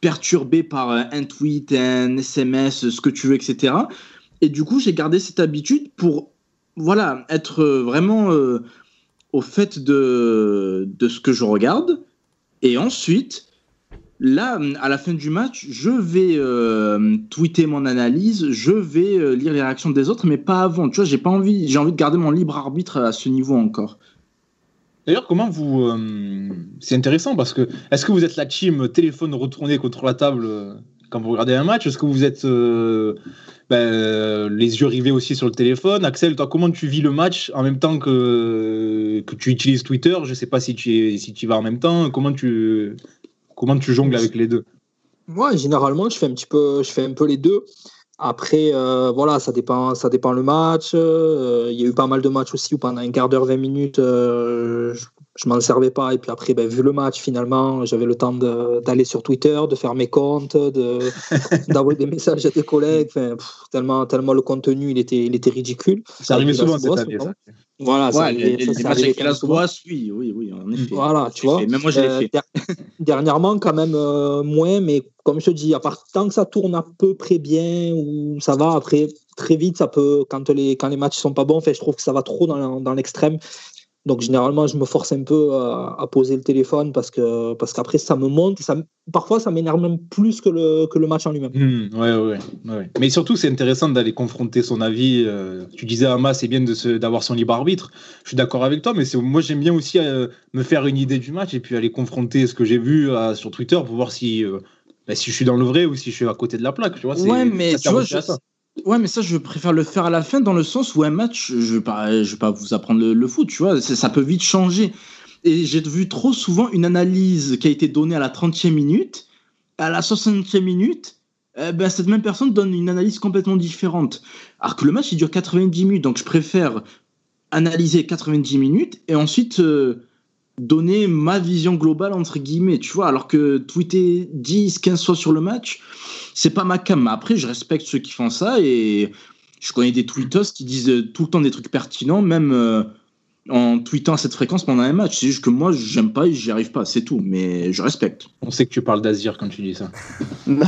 perturbé par euh, un tweet, un SMS, ce que tu veux, etc. Et du coup, j'ai gardé cette habitude pour, voilà, être euh, vraiment euh, au fait de, de ce que je regarde. Et ensuite, Là, à la fin du match, je vais tweeter mon analyse, je vais lire les réactions des autres, mais pas avant. Tu vois, j'ai pas envie, j'ai envie de garder mon libre arbitre à ce niveau encore. D'ailleurs, comment vous. euh, c'est intéressant parce que. Est-ce que vous êtes la team téléphone retourné contre la table euh, quand vous regardez un match? Est-ce que vous êtes euh, ben, les yeux rivés aussi sur le téléphone? Axel, toi, comment tu vis le match en même temps que, que tu utilises Twitter? Je sais pas si tu, si vas en même temps. Comment tu, comment tu jongles avec les deux? Moi, généralement, je fais un petit peu, je fais un peu les deux. Après, euh, voilà, ça dépend, ça dépend le match. Euh, Il y a eu pas mal de matchs aussi où pendant un quart d'heure, 20 minutes, euh, je, je m'en servais pas. Et puis après, ben, vu le match, finalement, j'avais le temps d'aller sur Twitter, de faire mes comptes, de- *laughs* d'envoyer des messages à des collègues. Enfin, pff, tellement, tellement le contenu, il était, il était ridicule. Ça arrivait souvent cette année. ça. Voilà, ça Ouais, les, les ça matchs avec oui, oui, oui, en effet. Voilà, tu vois. Même moi, je l'ai Euh, fait. der- *laughs* dernièrement, quand même, euh, moins, mais comme je te dis, à part tant que ça tourne à peu près bien, ou ça va, après, très vite, ça peut, quand les, quand les matchs sont pas bons, fait, je trouve que ça va trop dans, dans l'extrême. Donc, généralement, je me force un peu à, à poser le téléphone parce que parce qu'après, ça me monte. Ça, parfois, ça m'énerve même plus que le, que le match en lui-même. Hmm, ouais, ouais, ouais. Mais surtout, c'est intéressant d'aller confronter son avis. euh, tu disais, Ama, c'est bien de se- d'avoir son libre arbitre. Je suis d'accord avec toi, mais c'est- moi, j'aime bien aussi euh, me faire une idée du match et puis aller confronter ce que j'ai vu euh, sur Twitter pour voir si, euh, bah, si je suis dans le vrai ou si je suis à côté de la plaque. Tu vois, c'est- Ouais, mais ça tu vois, à je-. Ouais, mais ça, je préfère le faire à la fin dans le sens où un match, je vais pas, vais pas vous apprendre le, foot, tu vois, ça, ça peut vite changer. Et j'ai vu trop souvent une analyse qui a été donnée à la 30e minute, à la 60e minute, eh ben, cette même personne donne une analyse complètement différente. Alors que le match, il dure 90 minutes, donc je préfère analyser 90 minutes et ensuite euh, donner ma vision globale, entre guillemets, tu vois, alors que tweeter 10, 15 fois sur le match, c'est pas ma cam. Mais après, je respecte ceux qui font ça et je connais des tweetos qui disent tout le temps des trucs pertinents, même euh, en tweetant à cette fréquence pendant un match. C'est juste que moi, j'aime pas et j'y arrive pas, c'est tout. Mais je respecte. On sait que tu parles d'Azir quand tu dis ça. *laughs*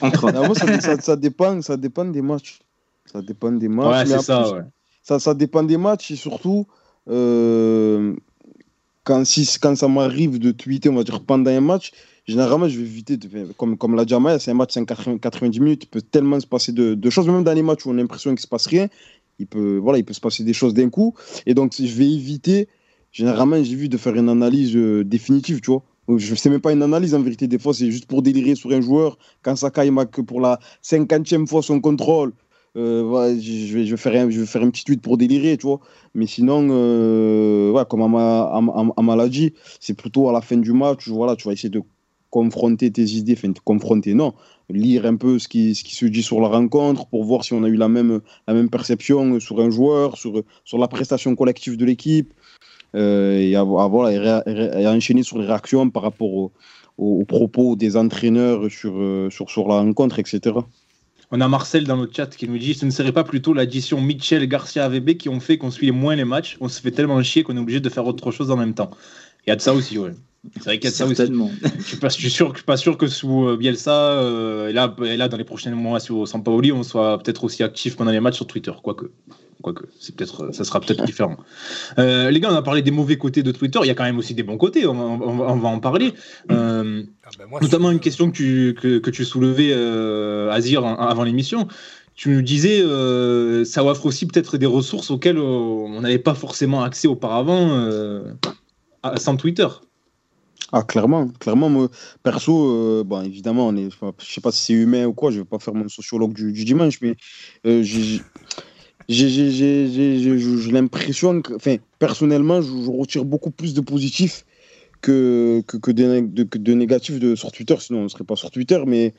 Entre Non, moi, ça, ça- ça dépend, ça dépend des matchs. Ça dépend des matchs. Ouais, c'est ça, ouais. ça, ça dépend des matchs et surtout euh, quand, si, quand ça m'arrive de tweeter, on va dire pendant un match, généralement je vais éviter, comme, comme l'a Amaya, c'est un match, c'est 80 90 minutes, il peut tellement se passer de, choses, même dans les matchs où on a l'impression qu'il ne se passe rien, il peut, voilà, il peut se passer des choses d'un coup. Et donc je vais éviter, généralement j'ai vu de faire une analyse euh, définitive, tu vois. Je sais même pas une analyse en vérité, des fois c'est juste pour délirer sur un joueur, quand Saka il marque pour la cinquantième fois son contrôle. Euh, je vais, je, vais faire un, je vais faire un petit tweet pour délirer, tu vois. Mais sinon, euh, ouais, comme Ama, Ama- Ama- Ama l'a dit, c'est plutôt à la fin du match, voilà, tu vas essayer de confronter tes idées, enfin, te confronter, non, lire un peu ce qui, ce qui se dit sur la rencontre pour voir si on a eu la même, la même perception sur un joueur, sur, sur la prestation collective de l'équipe, euh, et, à- et, enchaîner sur les réactions par rapport au- au- aux propos des entraîneurs sur, euh, sur, sur la rencontre, etc. On a Marcel dans le chat qui nous dit ce ne serait pas plutôt l'addition Mitchell, Garcia, AVB qui ont fait qu'on suit moins les matchs On se fait tellement chier qu'on est obligé de faire autre chose en même temps. Il y a de ça aussi, ouais. C'est vrai qu'il y a de ça aussi. Certainement. Je suis pas, je suis sûr, je suis pas sûr que sous euh, Bielsa, euh, et là, et là, dans les prochains mois sous Sampaoli, on soit peut-être aussi actif pendant les matchs sur Twitter, quoique. Quoique, c'est peut-être, ça sera peut-être différent. Euh, les gars, on a parlé des mauvais côtés de Twitter. Il y a quand même aussi des bons côtés. On, va- on va- on va en parler. Euh, Ah ben moi, notamment une question que tu, que, que tu soulevais, euh, Azir, en- avant l'émission. Tu nous disais, euh, ça offre aussi peut-être des ressources auxquelles euh, on n'avait pas forcément accès auparavant euh, à- sans Twitter. Ah, clairement, clairement, moi, perso, euh, bon, évidemment, on est, je sais pas si c'est humain ou quoi, je vais pas faire mon sociologue du, dimanche, mais euh, j'ai l'impression que, enfin, personnellement, je, retire beaucoup plus de positifs que, que, que, de, négatifs de, sur Twitter, sinon on ne serait pas sur Twitter, mais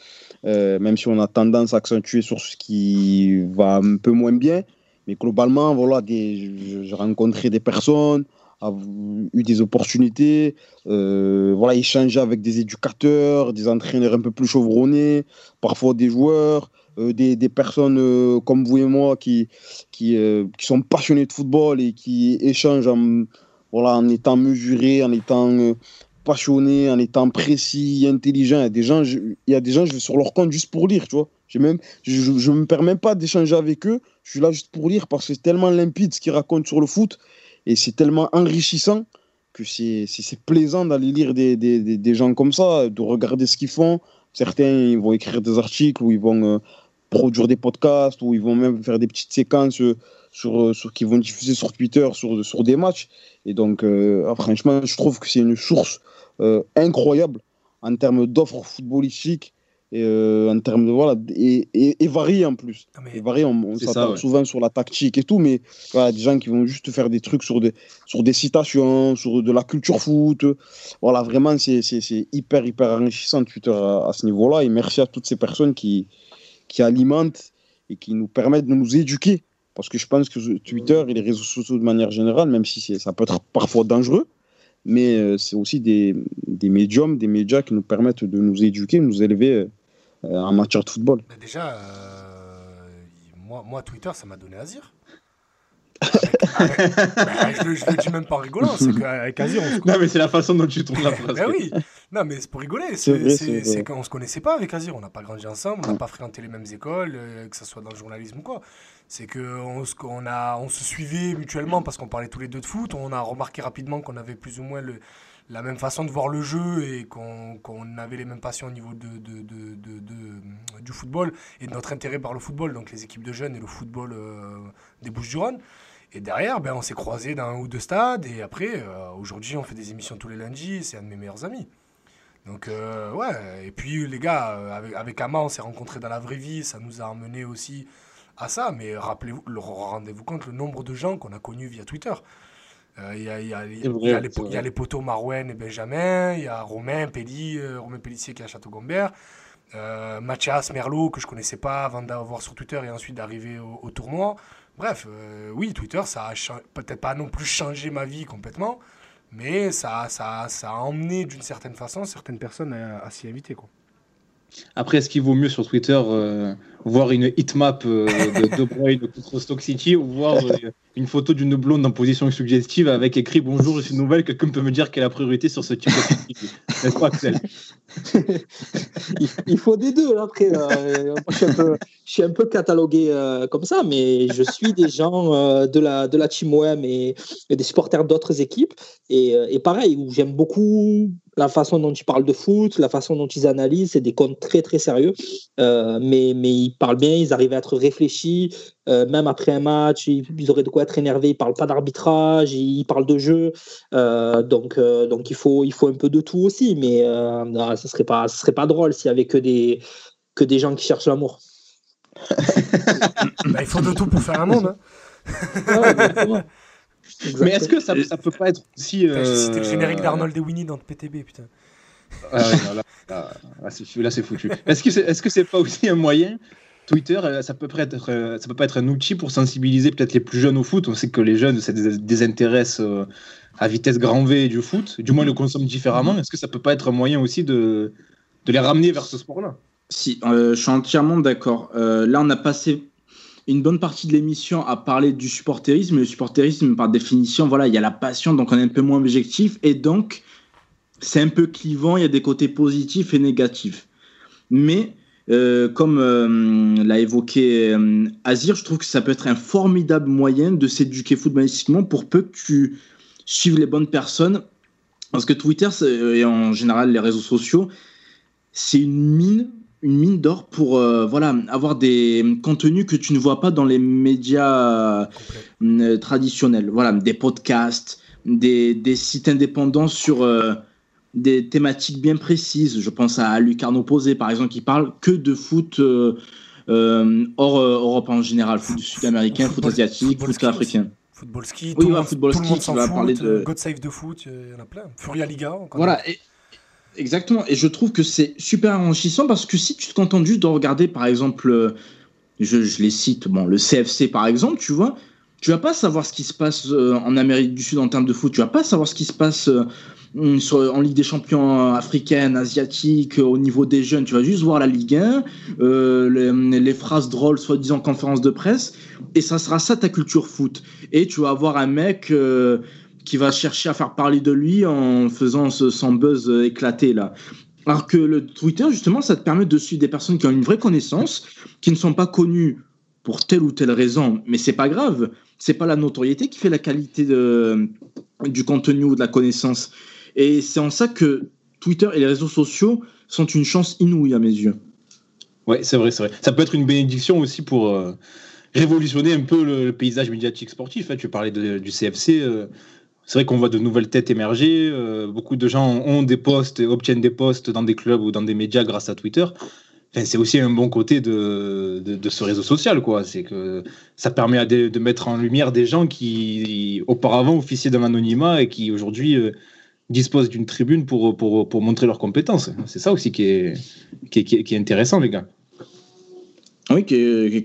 euh, même si on a tendance à accentuer sur ce qui va un peu moins bien, mais globalement, voilà, j'ai rencontré des personnes, a eu des opportunités, euh, voilà, échanger avec des éducateurs, des entraîneurs un peu plus chevronnés, parfois des joueurs, euh, des, des personnes euh, comme vous et moi qui, qui, euh, qui sont passionnés de football et qui échangent en, voilà, en étant mesurés, en étant passionnés, en étant précis, intelligents. Il y a des gens, il y a des gens, je vais sur leur compte juste pour lire, tu vois. Même, je ne me permets pas d'échanger avec eux, je suis là juste pour lire parce que c'est tellement limpide ce qu'ils racontent sur le foot et c'est tellement enrichissant que c'est plaisant d'aller lire des, des, des, des gens comme ça, de regarder ce qu'ils font. Certains ils vont écrire des articles ou ils vont euh, produire des podcasts ou ils vont même faire des petites séquences sur, sur, qui vont diffuser sur Twitter sur, sur des matchs. Et donc, euh, ah, franchement, je trouve que c'est une source euh, incroyable en termes d'offres footballistiques et euh, en termes de voilà et, et, et variées en plus. Mais- Et variées, on, on ouais. souvent sur la tactique et tout, mais voilà, des gens qui vont juste faire des trucs sur des, sur des citations, sur de la culture foot. Voilà, vraiment, c'est c'est- c'est hyper, hyper enrichissant Twitter à, à ce niveau-là. Et merci à toutes ces personnes qui, qui alimentent et qui nous permettent de nous éduquer. Parce que je pense que Twitter et les réseaux sociaux de manière générale, même si c'est- ça peut être parfois dangereux, mais euh, c'est aussi des, des médiums, des médias qui nous permettent de nous éduquer, de nous élever euh, en matière de football. Bah, déjà, euh, moi, moi, Twitter, ça m'a donné Azir. *laughs* Avec- avec- bah, je, le, je le dis même pas en rigolant, c'est qu'avec Azir, on se Non, mais c'est la façon dont tu tournes la phrase. Ben oui, non mais c'est pour rigoler, C'est qu'on se connaissait pas avec Azir, on n'a pas grandi ensemble, on n'a pas fréquenté les mêmes écoles, euh, que ce soit dans le journalisme ou quoi. C'est qu'on se, on a, on se suivait mutuellement parce qu'on parlait tous les deux de foot, on a remarqué rapidement qu'on avait plus ou moins le, la même façon de voir le jeu et qu'on avait les mêmes passions au niveau de, de, de- de- du football et de notre intérêt par le football, donc les équipes de jeunes et le football euh, des Bouches-du-Rhône. Et derrière, ben, on s'est croisés dans un ou deux stades. Et après, euh, aujourd'hui, on fait des émissions tous les lundis. C'est un de mes meilleurs amis. Donc, euh, ouais. Et puis, les gars, avec, avec Ama, on s'est rencontrés dans la vraie vie. Ça nous a amené aussi à ça. Mais rappelez-vous, le- rendez-vous compte le nombre de gens qu'on a connus via Twitter. Euh, Il y, a, les, poteaux Marouane et Benjamin. Il y a Romain Pelli, euh, Romain Pellissier qui est à Château-Gombert. Euh, Mathias Merlot, que je connaissais pas avant d'avoir sur Twitter et ensuite d'arriver au, au tournoi. Bref, euh, oui, Twitter, ça a peut-être pas non plus changé ma vie complètement, mais ça, ça, ça a emmené d'une certaine façon certaines personnes à, à s'y inviter. Quoi. Après, est-ce qu'il vaut mieux sur Twitter euh, voir une hitmap euh, de De *laughs* Bruyne contre Stock City ou voir euh, une photo d'une blonde en position suggestive avec écrit Bonjour, je suis nouvelle, quelqu'un peut me dire quelle est la priorité sur ce type d'activité N'est-ce pas, Axel il, faut des deux. hein, Après, euh, moi, je, suis un peu, je suis un peu catalogué euh, comme ça, mais je suis des gens de, la, de la Team OM et, et des supporters d'autres équipes. Et, et pareil, où j'aime beaucoup la façon dont ils parlent de foot, la façon dont ils analysent. C'est des comptes très, très sérieux. Euh, mais, mais ils parlent bien, ils arrivent à être réfléchis. Euh, même après un match, ils, ils auraient de quoi être énervés. Ils parlent pas d'arbitrage, ils, ils parlent de jeu. Euh, donc, euh, donc il, faut, il faut un peu de tout aussi. Mais euh, non, ce serait pas, ce serait pas drôle s'il y avait que des, que des gens qui cherchent l'amour. *laughs* Bah, il faut de tout pour faire un monde. hein. Ouais. Mais est-ce que ça, ça peut pas être aussi. Euh, C'était le générique d'Arnold et Winnie dans le PTB, putain. Ah ouais, non, là, là, là, c'est là, c'est foutu. Est-ce que c'est est -ce c'est pas aussi un moyen Twitter, euh, ça peut, euh, peut pas être un outil pour sensibiliser peut-être les plus jeunes au foot. On sait que les jeunes se dés- désintéressent euh, à vitesse grand V du foot, du moins le consomment différemment. Est-ce que ça peut pas être un moyen aussi de, les ramener vers ce sport-là? Si, je suis entièrement d'accord. Là, on a passé une bonne partie de l'émission à parler du supporterisme. Le supporterisme, par définition, voilà, il y a la passion, donc on est un peu moins objectif. Et donc, c'est un peu clivant, il y a des côtés positifs et négatifs. Mais, euh, comme euh, l'a évoqué euh, Azir, je trouve que ça peut être un formidable moyen de s'éduquer footballistiquement pour peu que tu suives les bonnes personnes. Parce que Twitter, et en général les réseaux sociaux, c'est une mine, une mine d'or pour voilà, avoir des contenus que tu ne vois pas dans les médias traditionnels. Voilà, des podcasts, des, sites indépendants sur des thématiques bien précises. Je pense à Lucarno Posé, par exemple, qui parle que de foot euh, euh, hors euh, Europe en général, foot sud-américain, foot asiatique, football foot ski africain. Football ski, Oui, tout, football tout le ski monde qui va parler de- God Save de foot, il y en a plein. Furia Liga. Voilà, et- exactement. Et je trouve que c'est super enrichissant parce que si tu te contentes juste de regarder, par exemple, je, je les cite, bon, le CFC par exemple, tu vois, tu vas pas savoir ce qui se passe en Amérique du Sud en termes de foot, tu vas pas savoir ce qui se passe en Ligue des Champions africaine, asiatique, euh, au niveau des jeunes, tu vas juste voir la Ligue 1, euh, les, phrases drôles, soi-disant conférence de presse, et ça sera ça ta culture foot. Et tu vas avoir un mec. euh, qui va chercher à faire parler de lui en faisant ce, son buzz éclaté là. Alors que le Twitter, justement, ça te permet de suivre des personnes qui ont une vraie connaissance, qui ne sont pas connues pour telle ou telle raison, mais c'est pas grave. C'est pas la notoriété qui fait la qualité du contenu ou de la connaissance. Et c'est en ça que Twitter et les réseaux sociaux sont une chance inouïe à mes yeux. Ouais, c'est vrai, c'est vrai. Ça peut être une bénédiction aussi pour euh, révolutionner un peu le, paysage médiatique sportif. hein. Tu parlais de- du CFC. euh, c'est vrai qu'on voit de nouvelles têtes émerger. euh, beaucoup de gens ont des postes, obtiennent des postes dans des clubs ou dans des médias grâce à Twitter. Enfin, c'est aussi un bon côté de, de, ce réseau social, quoi. C'est que ça permet de mettre en lumière des gens qui auparavant officiaient dans l'anonymat et qui aujourd'hui disposent d'une tribune pour, pour, pour montrer leurs compétences. C'est ça aussi qui est, qui est, qui est- qui est intéressant, les gars. Oui,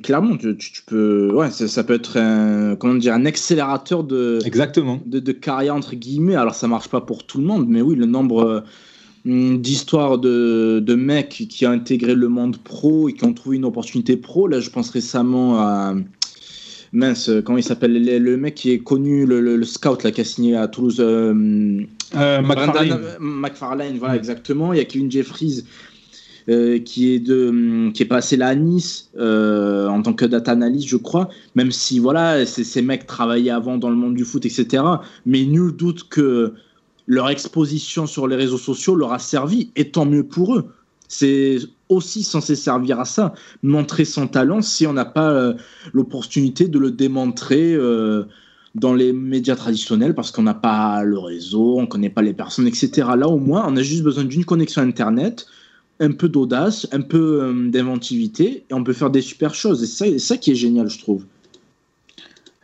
clairement, tu, tu- peux, ouais, ça, ça peut être un, comment dire, un accélérateur de, Exactement. de, de carrière entre guillemets. Alors ça marche pas pour tout le monde, mais oui, le nombre hum, d'histoires de, de mecs qui ont intégré le monde pro et qui ont trouvé une opportunité pro. Là, je pense récemment à mince, comment il s'appelle le, le mec qui est connu, le, le- le scout là qui a signé à Toulouse. euh, Euh, McFarlane. McFarlane, voilà, exactement. Il y a Kevin Jeffries euh, qui, est de, hum, qui est passé là à Nice euh, en tant que data analyst, je crois. Même si, voilà, ces, mecs travaillaient avant dans le monde du foot, etc. Mais nul doute que leur exposition sur les réseaux sociaux leur a servi, et tant mieux pour eux. C'est aussi censé servir à ça, montrer son talent si on n'a pas euh, l'opportunité de le démontrer dans les médias traditionnels parce qu'on n'a pas le réseau, on connaît pas les personnes, etc. Là, au moins, on a juste besoin d'une connexion Internet, un peu d'audace, un peu euh, d'inventivité, et on peut faire des super choses. Et c'est ça qui est génial, je trouve.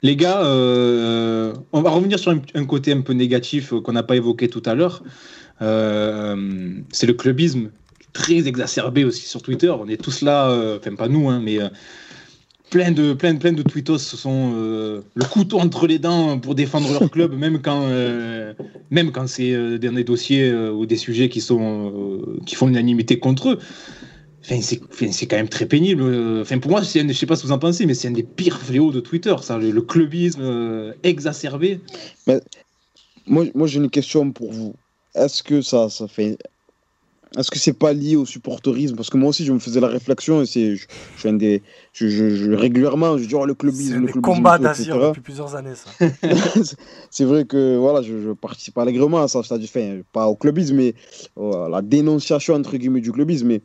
Les gars, euh, on va revenir sur un, côté un peu négatif euh, qu'on n'a pas évoqué tout à l'heure. C'est le clubisme très exacerbé aussi sur Twitter. On est tous là, enfin pas nous, hein, mais plein de plein de plein de tweetos se sont euh, le couteau entre les dents pour défendre leur club, *laughs* même quand euh, même quand c'est euh, dans des dossiers euh, ou des sujets qui sont qui font l'unanimité contre eux. Enfin, c'est enfin, c'est quand même très pénible. Enfin, pour moi, c'est un- je sais pas ce que vous en pensez, mais c'est un des pires fléaux de Twitter, ça, le, le clubisme exacerbé. Moi, moi j'ai une question pour vous. Est-ce que ça, ça fait. Est-ce que c'est pas lié au supporterisme? Parce que moi aussi, je me faisais la réflexion et c'est. Je, je suis un des. Je, je- je- régulièrement, je dis oh, le clubisme, le clubisme. combats tout, d'Azir etc. depuis plusieurs années, ça. *laughs* c'est vrai que voilà, je, participe allègrement à ça, c'est-à-dire, enfin, pas au clubisme, mais à la dénonciation entre guillemets du clubisme. Mais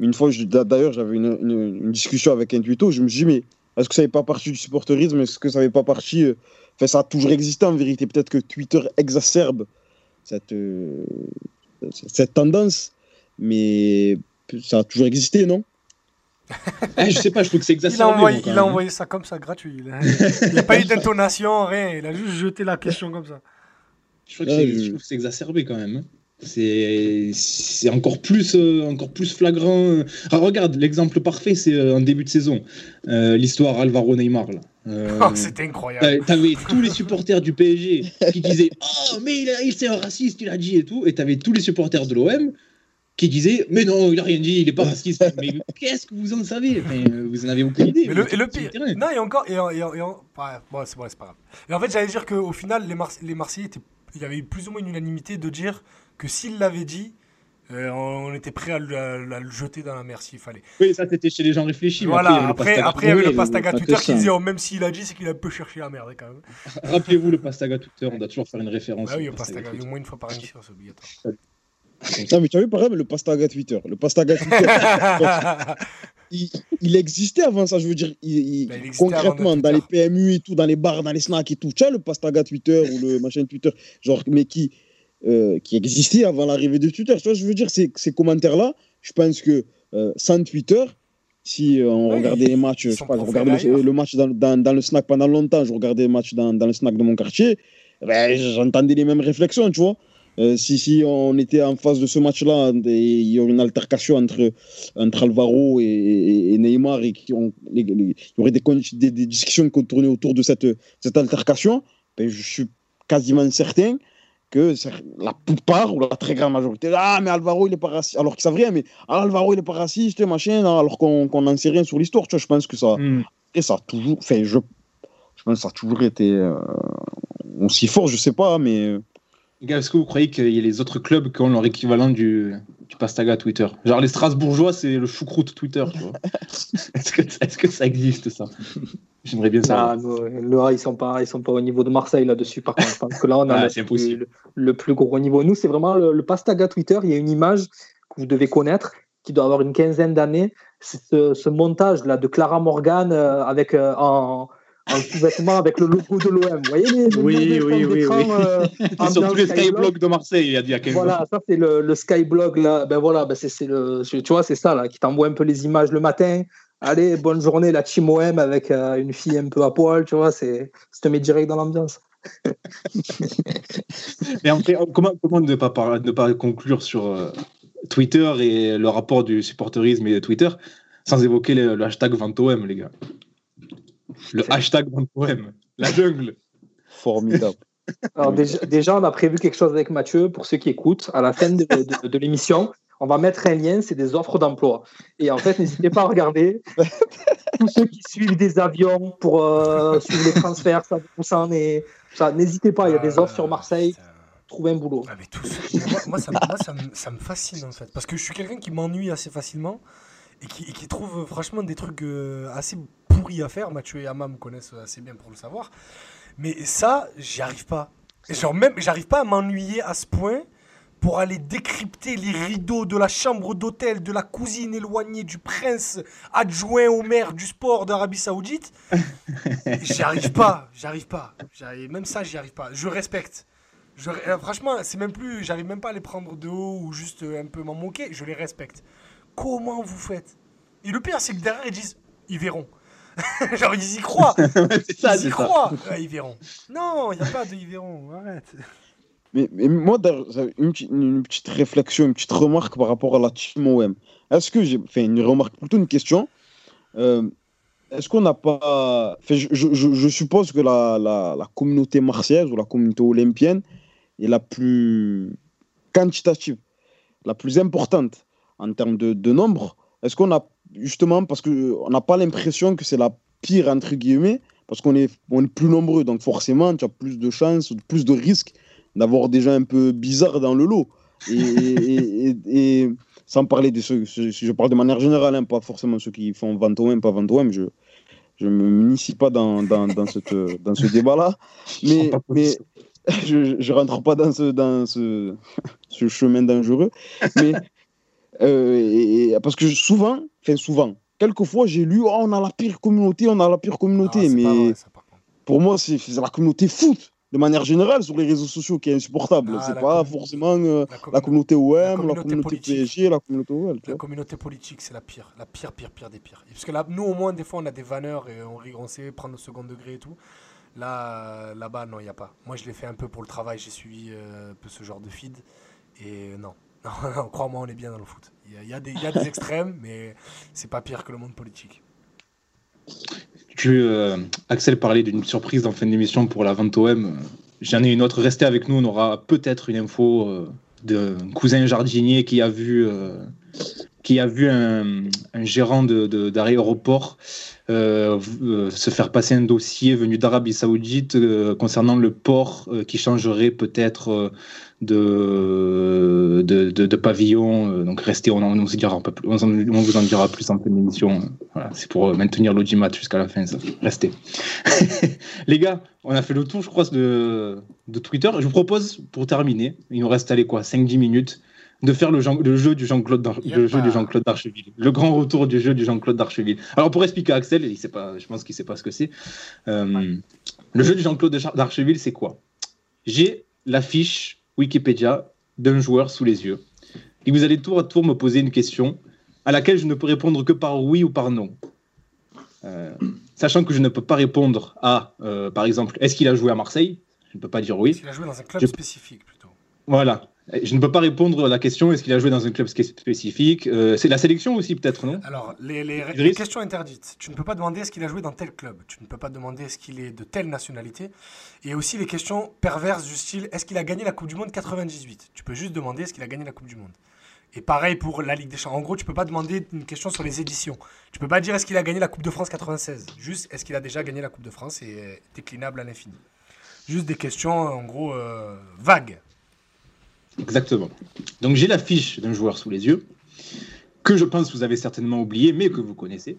une fois, d'ailleurs, j'avais une, une- une discussion avec un tuto, je me suis dit, mais est-ce que ça n'est pas partie du supporterisme? Est-ce que ça n'est pas partie. euh, Enfin, ça a toujours existé en vérité? Peut-être que Twitter exacerbe cette, euh, cette tendance, mais ça a toujours existé, non *laughs* Eh, je sais pas, je trouve que c'est Il a, exacerbé. envoyé, il a hein. envoyé ça comme ça, gratuit. Il n'a pas eu *laughs* d'intonation, rien. Il a juste jeté la question comme ça. Je trouve que c'est- je- exacerbé quand même. hein. C'est c'est encore plus euh, encore plus flagrant. Ah, regarde, l'exemple parfait, c'est euh, en début de saison, Euh, l'histoire Alvaro Neymar. là. Euh, *laughs* Oh, C'était incroyable. T'avais t'avais tous les supporters du PSG qui disaient Oh, mais il, a- il c'est un raciste, il a dit et tout. Et t'avais tous les supporters de l'OM qui disait Mais non, il a rien dit, il est pas raciste. mais qu'est-ce que vous en savez? Euh, Vous en avez aucune idée. Mais le, et le pire. Non, et encore. Et, en- et en- et en- ouais, bon, c'est bon, pas grave. Et en fait, j'allais dire qu'au final, les, Mars- les Marseillais, étaient- il y avait eu plus ou moins une unanimité de dire que s'il l'avait dit, euh, on était prêt à le, à- à le jeter dans la mer s'il fallait. Oui, ça c'était chez les gens réfléchis. voilà, après, après, il y avait le Pastaga Twitter qui ça. disait oh, même s'il a dit, c'est qu'il a un peu cherché la merde quand même. Rappelez-vous le Pastaga Twitter, on doit toujours faire une référence. Ah oui, au Pastaga, au moins une fois par émission, c'est obligatoire. Non, mais tu as vu, par exemple, le Pastaga Twitter. Le Pastaga Twitter, *laughs* il, il existait avant ça, je veux dire. il- il- il existait concrètement, dans les. PMU et tout, dans les bars, dans les snacks et tout. Tu as le Pastaga Twitter ou le machin Twitter, genre, mais qui, euh, qui existait avant l'arrivée de Twitter. Tu vois, je veux dire, ces, ces commentaires-là, je pense que euh, sans Twitter, si euh, on Ouais, regardait les matchs, je sais pas, je regardais le, match dans, dans, dans le snack pendant longtemps, je regardais le match dans, dans le snack de mon quartier, ben, j'entendais les mêmes réflexions, tu vois. Euh, si, si on était en face de ce match-là, et il y aurait une altercation entre, entre Alvaro et, et- et Neymar, et qui ont, les- les- il y aurait des, con- des, des discussions qui tournaient autour de cette, cette altercation, ben, je suis quasiment certain que la plupart ou la très grande majorité, ah mais Alvaro il est pas raciste, alors qu'ils savent rien, mais ah, Alvaro il est pas raciste, machin, alors qu'on n'en sait rien sur l'histoire, tu vois, je pense que ça, Hmm. et ça a toujours, enfin, je, je pense que ça a toujours été euh, aussi fort, je sais pas, mais est-ce que vous croyez qu'il y a les autres clubs qui ont leur équivalent du, du Pastaga Twitter? Genre les Strasbourgeois, c'est le choucroute Twitter, tu vois. *laughs* est-ce, que, est-ce que ça existe, ça? J'aimerais bien savoir. Ah, non, là, ils sont pas, ils sont pas au niveau de Marseille là-dessus. Par contre, je pense que là, on a *laughs* Ah, le, plus gros niveau. Nous, c'est vraiment le, le Pastaga Twitter. Il y a une image que vous devez connaître, qui doit avoir une quinzaine d'années. C'est ce, ce montage là de Clara Morgan euh, avec euh, en, en sous-vêtement avec le logo de l'OM. Vous voyez les, les Oui, oui, oui, euh, *laughs* sur tous les Skyblog. skyblogs de Marseille, il y a, il y a 15 ans. Voilà, ça c'est le, le Skyblog là. Ben voilà, ben c'est le, tu vois, c'est ça là qui t'envoie un peu les images le matin. Allez, bonne journée la team OM avec euh, une fille un peu à poil, tu vois, c'est, ça te met direct dans l'ambiance. *laughs* Mais après, comment, comment ne, pas par- ne pas conclure sur euh, Twitter et le rapport du supporterisme et de Twitter sans évoquer le, le hashtag VantoM, les gars? Le hashtag VantoM, la jungle. formidable. *laughs* Alors déjà, déjà, on a prévu quelque chose avec Mathieu pour ceux qui écoutent. À la fin de, de- de l'émission, on va mettre un lien, c'est des offres d'emploi. Et en fait, n'hésitez pas à regarder. *laughs* Tous ceux qui suivent des avions pour euh, suivre les transferts, ça, ça en est. Ça, n'hésitez pas, il y a des offres sur Marseille. Ah. Trouvez un boulot. Ah, mais tout ça- moi, moi, ça, me- moi, ça, me, ça me fascine en fait. Parce que je suis quelqu'un qui m'ennuie assez facilement et qui, et qui trouve franchement des trucs euh, assez à faire. Mathieu et Ama me connaissent assez bien pour le savoir. Mais ça, j'y arrive pas. Et Genre, même, j'arrive pas à m'ennuyer à ce point pour aller décrypter les rideaux de la chambre d'hôtel de la cousine éloignée du prince adjoint au maire du sport d'Arabie Saoudite. *laughs* J'y arrive pas, j'y arrive pas. Même ça, j'y arrive pas. Je respecte. Je, euh, franchement, c'est même plus. J'arrive même pas à les prendre de haut ou juste euh, un peu m'en moquer. Je les respecte. Comment vous faites? Et le pire, c'est que derrière, ils disent ils verront. Genre, ils y croient. ça, ils y ça. croient. Ils verront. Non, il n'y a pas de ils verront. Arrête. Mais, mais moi, j'avais une, petite- une petite réflexion, une petite remarque par rapport à la team OM. Est-ce que j'ai fait une remarque, plutôt une question euh, Est-ce qu'on n'a pas. enfin, je, je- je- je suppose que la, la, la communauté marseillaise ou la communauté olympienne est la plus quantitative, la plus importante en termes de, de nombre. Est-ce qu'on a justement, parce qu'on n'a pas l'impression que c'est la pire, entre guillemets, parce qu'on est, on est plus nombreux, donc forcément, tu as plus de chances, plus de risques d'avoir des gens un peu bizarres dans le lot. Et, et- et- et sans parler de ceux, si je parle de manière générale, hein, pas forcément ceux qui font 20 OM, pas 20 OM, je ne m'initie pas dans, dans, dans, cette, dans ce débat-là. Mais, mais *laughs* je ne rentre pas dans ce, dans ce, *laughs* ce chemin dangereux. Mais, euh, et- et- parce que souvent, enfin souvent, quelquefois j'ai lu oh, on a la pire communauté, on a la pire communauté. Ah, mais vrai, ça, pour moi, c'est la communauté foot, de manière générale, sur les réseaux sociaux qui est insupportable. Ah, c'est la pas forcément euh, La, commu- la communauté OM, la communauté communauté, politique. PSG, la communauté OL. la communauté politique, c'est la pire. La pire, pire, pire des pires. Parce que là, nous, au moins, des fois, on a des vanneurs et on, rit- on sait prendre le second degré et tout. Là, là-bas, non, il n'y a pas. Moi, je l'ai fait un peu pour le travail. J'ai suivi euh, un peu ce genre de feed. Et non. *laughs* Non, crois-moi, on est bien dans le foot. Il y a, il y a des, il y a des extrêmes, mais c'est pas pire que le monde politique. Tu, euh, Axel parlait d'une surprise en fin d'émission pour la vente OM. J'en ai une autre. Restez avec nous, on aura peut-être une info euh, d'un cousin jardinier qui a vu, euh, qui a vu un, gérant de- de- d'aéroport euh, euh, se faire passer un dossier venu d'Arabie Saoudite euh, concernant le port euh, qui changerait peut-être de, de, de- de pavillon. Donc restez, on, on, vous en- dira plus en fin d'émission. Voilà, c'est pour maintenir l'audimat jusqu'à la fin. Restez. *laughs* Les gars, on a fait le tour, je crois, de, de Twitter. Je vous propose, pour terminer, il nous reste allez, quoi, 5-10 minutes, de faire le, Jean- le jeu du Jean-Claude d'Archeville. Le grand retour du jeu du Jean-Claude d'Archeville. Alors, pour expliquer à Axel, il sait pas, je pense qu'il sait pas ce que c'est. Euh, Le jeu du Jean-Claude d'Archeville, c'est quoi? J'ai la fiche Wikipédia d'un joueur sous les yeux. Et vous allez tour à tour me poser une question à laquelle je ne peux répondre que par oui ou par non. Euh, sachant que je ne peux pas répondre à, euh, par exemple, est-ce qu'il a joué à Marseille? Je ne peux pas dire oui. Il a joué dans un club Je- spécifique plutôt? Voilà. Je ne peux pas répondre à la question est-ce qu'il a joué dans un club spé- spécifique Euh, C'est la sélection aussi, peut-être, non? Alors, les, les- questions interdites. Tu ne peux pas demander est-ce qu'il a joué dans tel club. Tu ne peux pas demander est-ce qu'il est de telle nationalité. Et aussi les questions perverses du style est-ce qu'il a gagné la Coupe du Monde 98 Tu peux juste demander est-ce qu'il a gagné la Coupe du Monde. Et pareil pour la Ligue des Champions. En gros, tu peux pas demander une question sur les éditions. Tu peux pas dire est-ce qu'il a gagné la Coupe de France 96. Juste est-ce qu'il a déjà gagné la Coupe de France et déclinable à l'infini? Juste des questions en gros euh, vagues. Exactement. Donc j'ai la fiche d'un joueur sous les yeux, que je pense que vous avez certainement oublié, mais que vous connaissez.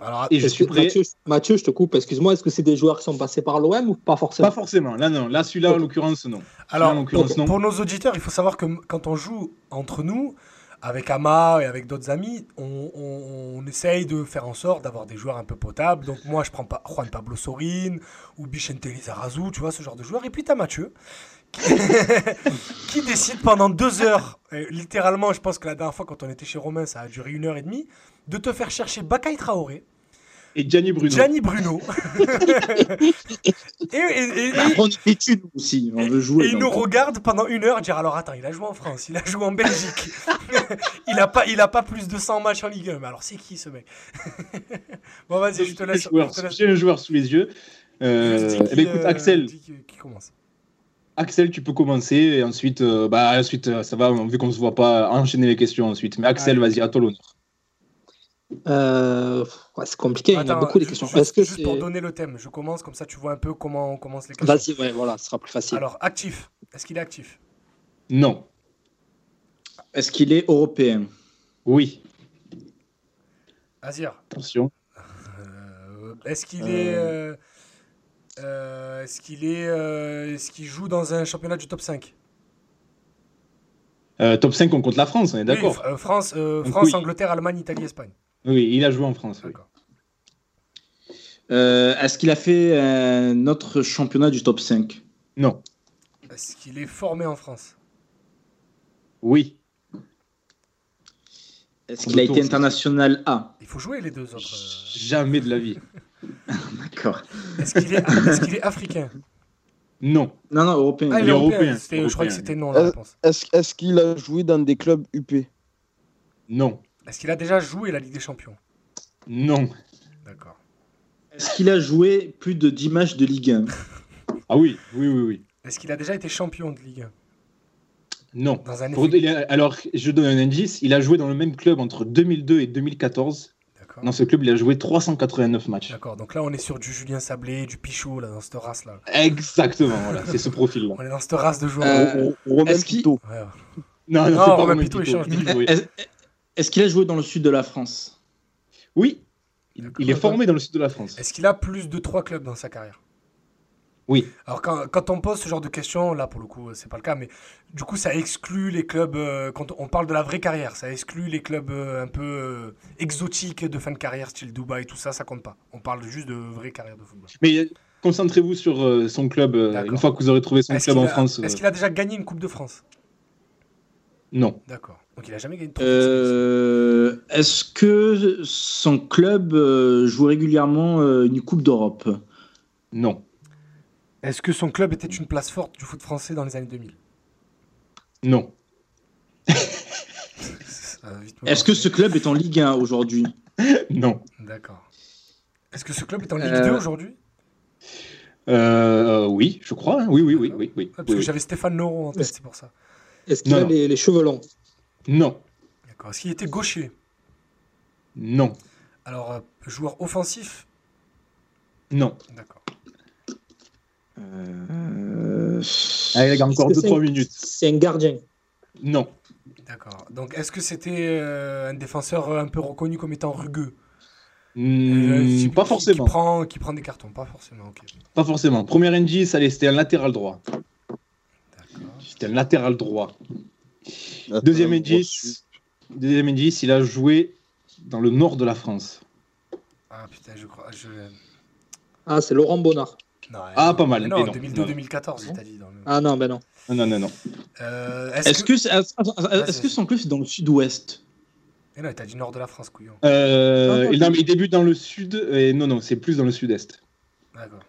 Alors, Et je suis prêt. Mathieu, Mathieu, je te coupe, excuse-moi, est-ce que c'est des joueurs qui sont passés par l'OM ou pas forcément? Pas forcément. Là, non. Là, celui-là, en l'occurrence, non. Alors, l'occurrence, pour, non. pour nos auditeurs, il faut savoir que quand on joue entre nous, avec Ama et avec d'autres amis, on, on- on essaye de faire en sorte d'avoir des joueurs un peu potables. Donc moi, je prends pas Juan Pablo Sorin ou Bichente Lizarazu, tu vois, ce genre de joueurs. Et puis tu as Mathieu, *laughs* qui, décide pendant deux heures, euh, littéralement, je pense que la dernière fois quand on était chez Romain, ça a duré une heure et demie, de te faire chercher Bakay Traoré, Et Gianni Bruno. Gianni Bruno. *laughs* et, et- et- on est une aussi, on veut jouer. et il nous regarde pendant une heure dire alors attends il a joué en France, il a joué en Belgique, *laughs* il a pas il a pas plus de 100 matchs en Ligue 1. Mais alors c'est qui ce mec? Bon vas-y je te laisse. J'ai un joueur- sous les yeux. Euh, eh qui, ben, écoute, euh, Axel, qui commence. Axel, tu peux commencer et ensuite, euh, bah, ensuite, euh, ça va, vu qu'on se voit pas, enchaîner les questions ensuite. Mais Axel, vas-y, à toi l'honneur. Euh, ouais, C'est compliqué, il y en a beaucoup des questions. Juste, Est-ce que juste pour donner le thème, je commence comme ça tu vois un peu comment on commence les questions. Vas-y, ouais, voilà, ce sera plus facile. Alors actif, est-ce qu'il est actif? Non. Est-ce qu'il est européen? Oui. Azir, Attention. euh, est-ce qu'il est euh, est-ce qu'il est euh, est-ce qu'il joue dans un championnat du top 5 Euh, top 5, on compte la France, on est d'accord Oui, euh, France, euh, Donc France, oui. Angleterre, Allemagne, Italie, Espagne. Oui, il a joué en France. oui. Euh, Est-ce qu'il a fait un autre championnat du top 5 Non. Est-ce qu'il est formé en France Oui. Est-ce qu'il a été international A Il faut jouer les deux autres. Jamais de la vie. *laughs* *laughs* D'accord. Est-ce qu'il est, africain? Non. Non, non, européen. Ah, il est européen. Je croyais que c'était non la réponse. Est-ce est-ce qu'il a joué dans des clubs UP Non. Est-ce qu'il a déjà joué la Ligue des Champions? Non. D'accord. Est-ce qu'il a joué plus de 10 matchs de Ligue 1 Ah oui, oui, oui, oui. Est-ce qu'il a déjà été champion de Ligue 1 Non. Dans un Pour- alors, je donne un indice. Il a joué dans le même club entre 2002 et 2014. Dans ce club, il a joué 389 matchs. D'accord. Donc là, on est sur du Julien Sablé, du Pichot, là, dans cette race-là. Exactement, voilà, c'est ce profil-là. On est dans cette race de joueurs. Euh, Ro- Ro- Romain est-ce qu'il- Pito. Ouais, ouais. Non, Non, c'est pas Romain Romain Pitot, il change. Est-ce qu'il a joué dans le sud de la France? Oui, il, est formé dans le sud de la France. Est-ce qu'il a plus de trois clubs dans sa carrière? Oui. Alors quand, quand on pose ce genre de questions, là pour le coup c'est pas le cas, mais du coup ça exclut les clubs, euh, quand on parle de la vraie carrière, ça exclut les clubs euh, un peu euh, exotiques de fin de carrière, style Dubaï, tout ça, ça compte pas. On parle juste de vraie carrière de football. Mais euh, concentrez-vous sur euh, son club. euh, une fois que vous aurez trouvé son Est-ce club qu'il en a, France. euh, est-ce qu'il a déjà gagné une Coupe de France? Non. D'accord. Donc il a jamais gagné de. Euh, Est-ce que son club euh, joue régulièrement euh, une Coupe d'Europe? Non. Est-ce que son club était une place forte du foot français dans les années 2000 Non. Est-ce que ce club est en Ligue 1 aujourd'hui? Non. D'accord. Est-ce que ce club est en Ligue Euh, 2 aujourd'hui? Euh, oui, je crois. hein. Oui, oui, oui, oui, oui. Ouais, Parce oui, que oui. j'avais Stéphane Noron en tête, c'est pour ça. Est-ce qu'il a non. les, les cheveux longs Non. D'accord. Est-ce qu'il était gaucher? Non. Alors, euh, joueur offensif? Non. D'accord. Euh, Allez, les gars, encore Est-ce que 2-3 c'est- minutes. C'est un gardien. Non. D'accord. Donc, est-ce que c'était euh, un défenseur euh, un peu reconnu comme étant rugueux? Hmm, Euh, pas forcément. Qui prend, qui prend des cartons, pas forcément. Pas forcément. Premier indice, allez, c'était un latéral droit. D'accord. C'était un latéral droit. Deuxième indice. Deuxième indice, il a joué dans le nord de la France. Ah putain, je crois. Je... Ah, c'est Laurent Bonnard. Non, Ah, pas mal, Non, non. 2002-2014, il t'a dit. Dans le... Ah non, ben non. Non, non, non, non. Euh, Est-ce que, que son club c'est dans le sud-ouest Mais non, il t'a dit nord de la France, couillon. Euh, non, il, non, mais il débute dans le sud. Et non, non, c'est plus dans le sud-est. D'accord.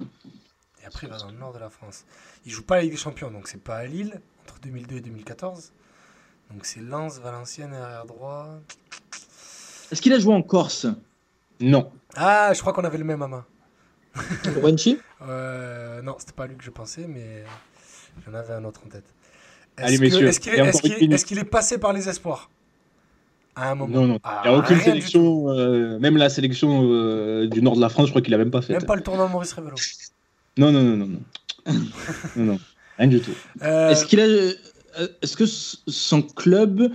Et après, il va dans le nord de la France. Il joue pas la Ligue des Champions, donc c'est pas à Lille, entre 2002 et 2014. Donc c'est Lens, Valenciennes, arrière droit. Est-ce qu'il a joué en Corse? Non. Ah, je crois qu'on avait le même à main. Lorenchi Euh, non, c'était pas lui que je pensais, mais j'en avais un autre en tête. Est-ce Allez, que- messieurs, Est-ce qu'il est, est passé par les espoirs? À un moment. Non, non. Ah, Il n'y a aucune rien du sélection, euh, même la sélection euh, du nord de la France, je crois qu'il a même pas fait. Même pas le tournoi Maurice Révelo. Non, non, non, non, non. *laughs* non, non. Rien du tout. Euh, Est-ce qu'il a, est-ce que son club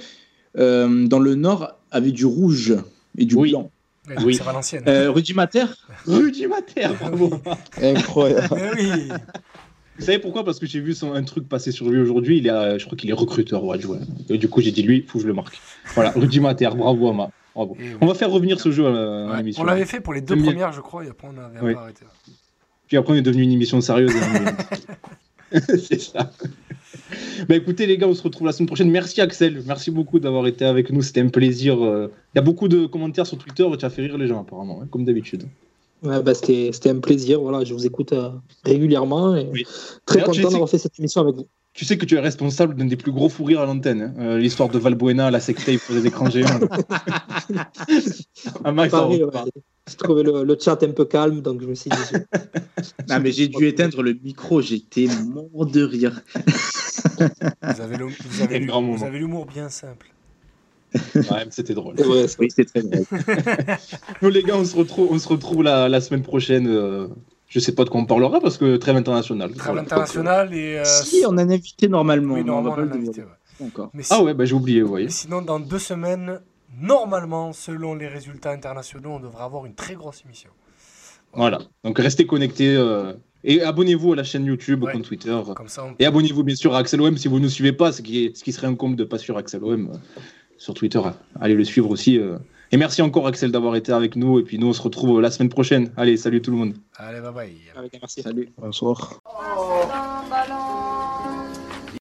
euh, dans le nord avait du rouge et du Oui. blanc? Ouais, oui. C'est Valenciennes. euh, Rudy Mater *laughs* Rudy Mater, bravo. Incroyable. Mais oui. Vous savez pourquoi? Parce que j'ai vu son, un truc passer sur lui aujourd'hui. Il est, à- je crois qu'il est recruteur ou adjoint. Et du coup, j'ai dit lui, faut que je le marque. Voilà, Rudy Mater, bravo Ama. Bravo. On va faire revenir ce jeu à, à Ouais, l'émission. on l'avait fait pour les deux premières, je crois, et après on avait un Oui. peu arrêté. Puis après, on est devenu une émission sérieuse. est- *laughs* *laughs* C'est ça. *laughs* Bah écoutez les gars, on se retrouve la semaine prochaine. Merci Axel, merci beaucoup d'avoir été avec nous, c'était un plaisir. euh. Il y a beaucoup de commentaires sur Twitter, tu as fait rire les gens apparemment, hein, comme d'habitude. Ouais, bah, c'était un plaisir. Voilà, je vous écoute euh, régulièrement et Oui. très content d'avoir fait cette émission avec vous. Tu sais que tu es responsable d'un des plus gros fous rires à l'antenne, hein. Euh, l'histoire de Valbuena, la sextape pour les écrans géants. *laughs* ah, Max, Ouais. J'ai trouvé le, le chat un peu calme, donc je me suis dit. *laughs* Non, mais j'ai dû éteindre le micro, j'étais mort de rire. *laughs* Vous avez le- vous avez Un l'hu- grand vous moment. avez l'humour bien simple. Ouais, mais c'était drôle. C'est vrai, c'est Oui, c'était très drôle. *laughs* Nous les gars, on se retrouve, on se retrouve la, la semaine prochaine. euh, je sais pas de quoi on parlera parce que trêve international. Trêve Voilà. international et. euh, si, on a un invité normalement. Oui, on normalement, pas on a invité, ouais. encore. Mais, si- Ah ouais, bah j'ai oublié, vous voyez. mais sinon, dans deux semaines, normalement, selon les résultats internationaux, on devrait avoir une très grosse émission. Voilà. Donc restez connectés euh, et abonnez-vous à la chaîne YouTube, au Ouais. compte Twitter. Comme ça, on Et abonnez-vous bien sûr à Axel OM si vous ne nous suivez pas, ce qui, est, ce qui serait un comble de pas sur Axel OM euh, sur Twitter. Allez le suivre aussi. euh. Et merci encore Axel d'avoir été avec nous. Et puis nous on se retrouve la semaine prochaine. Allez, salut tout le monde. Allez, bye bye. Merci. Salut. Bonsoir.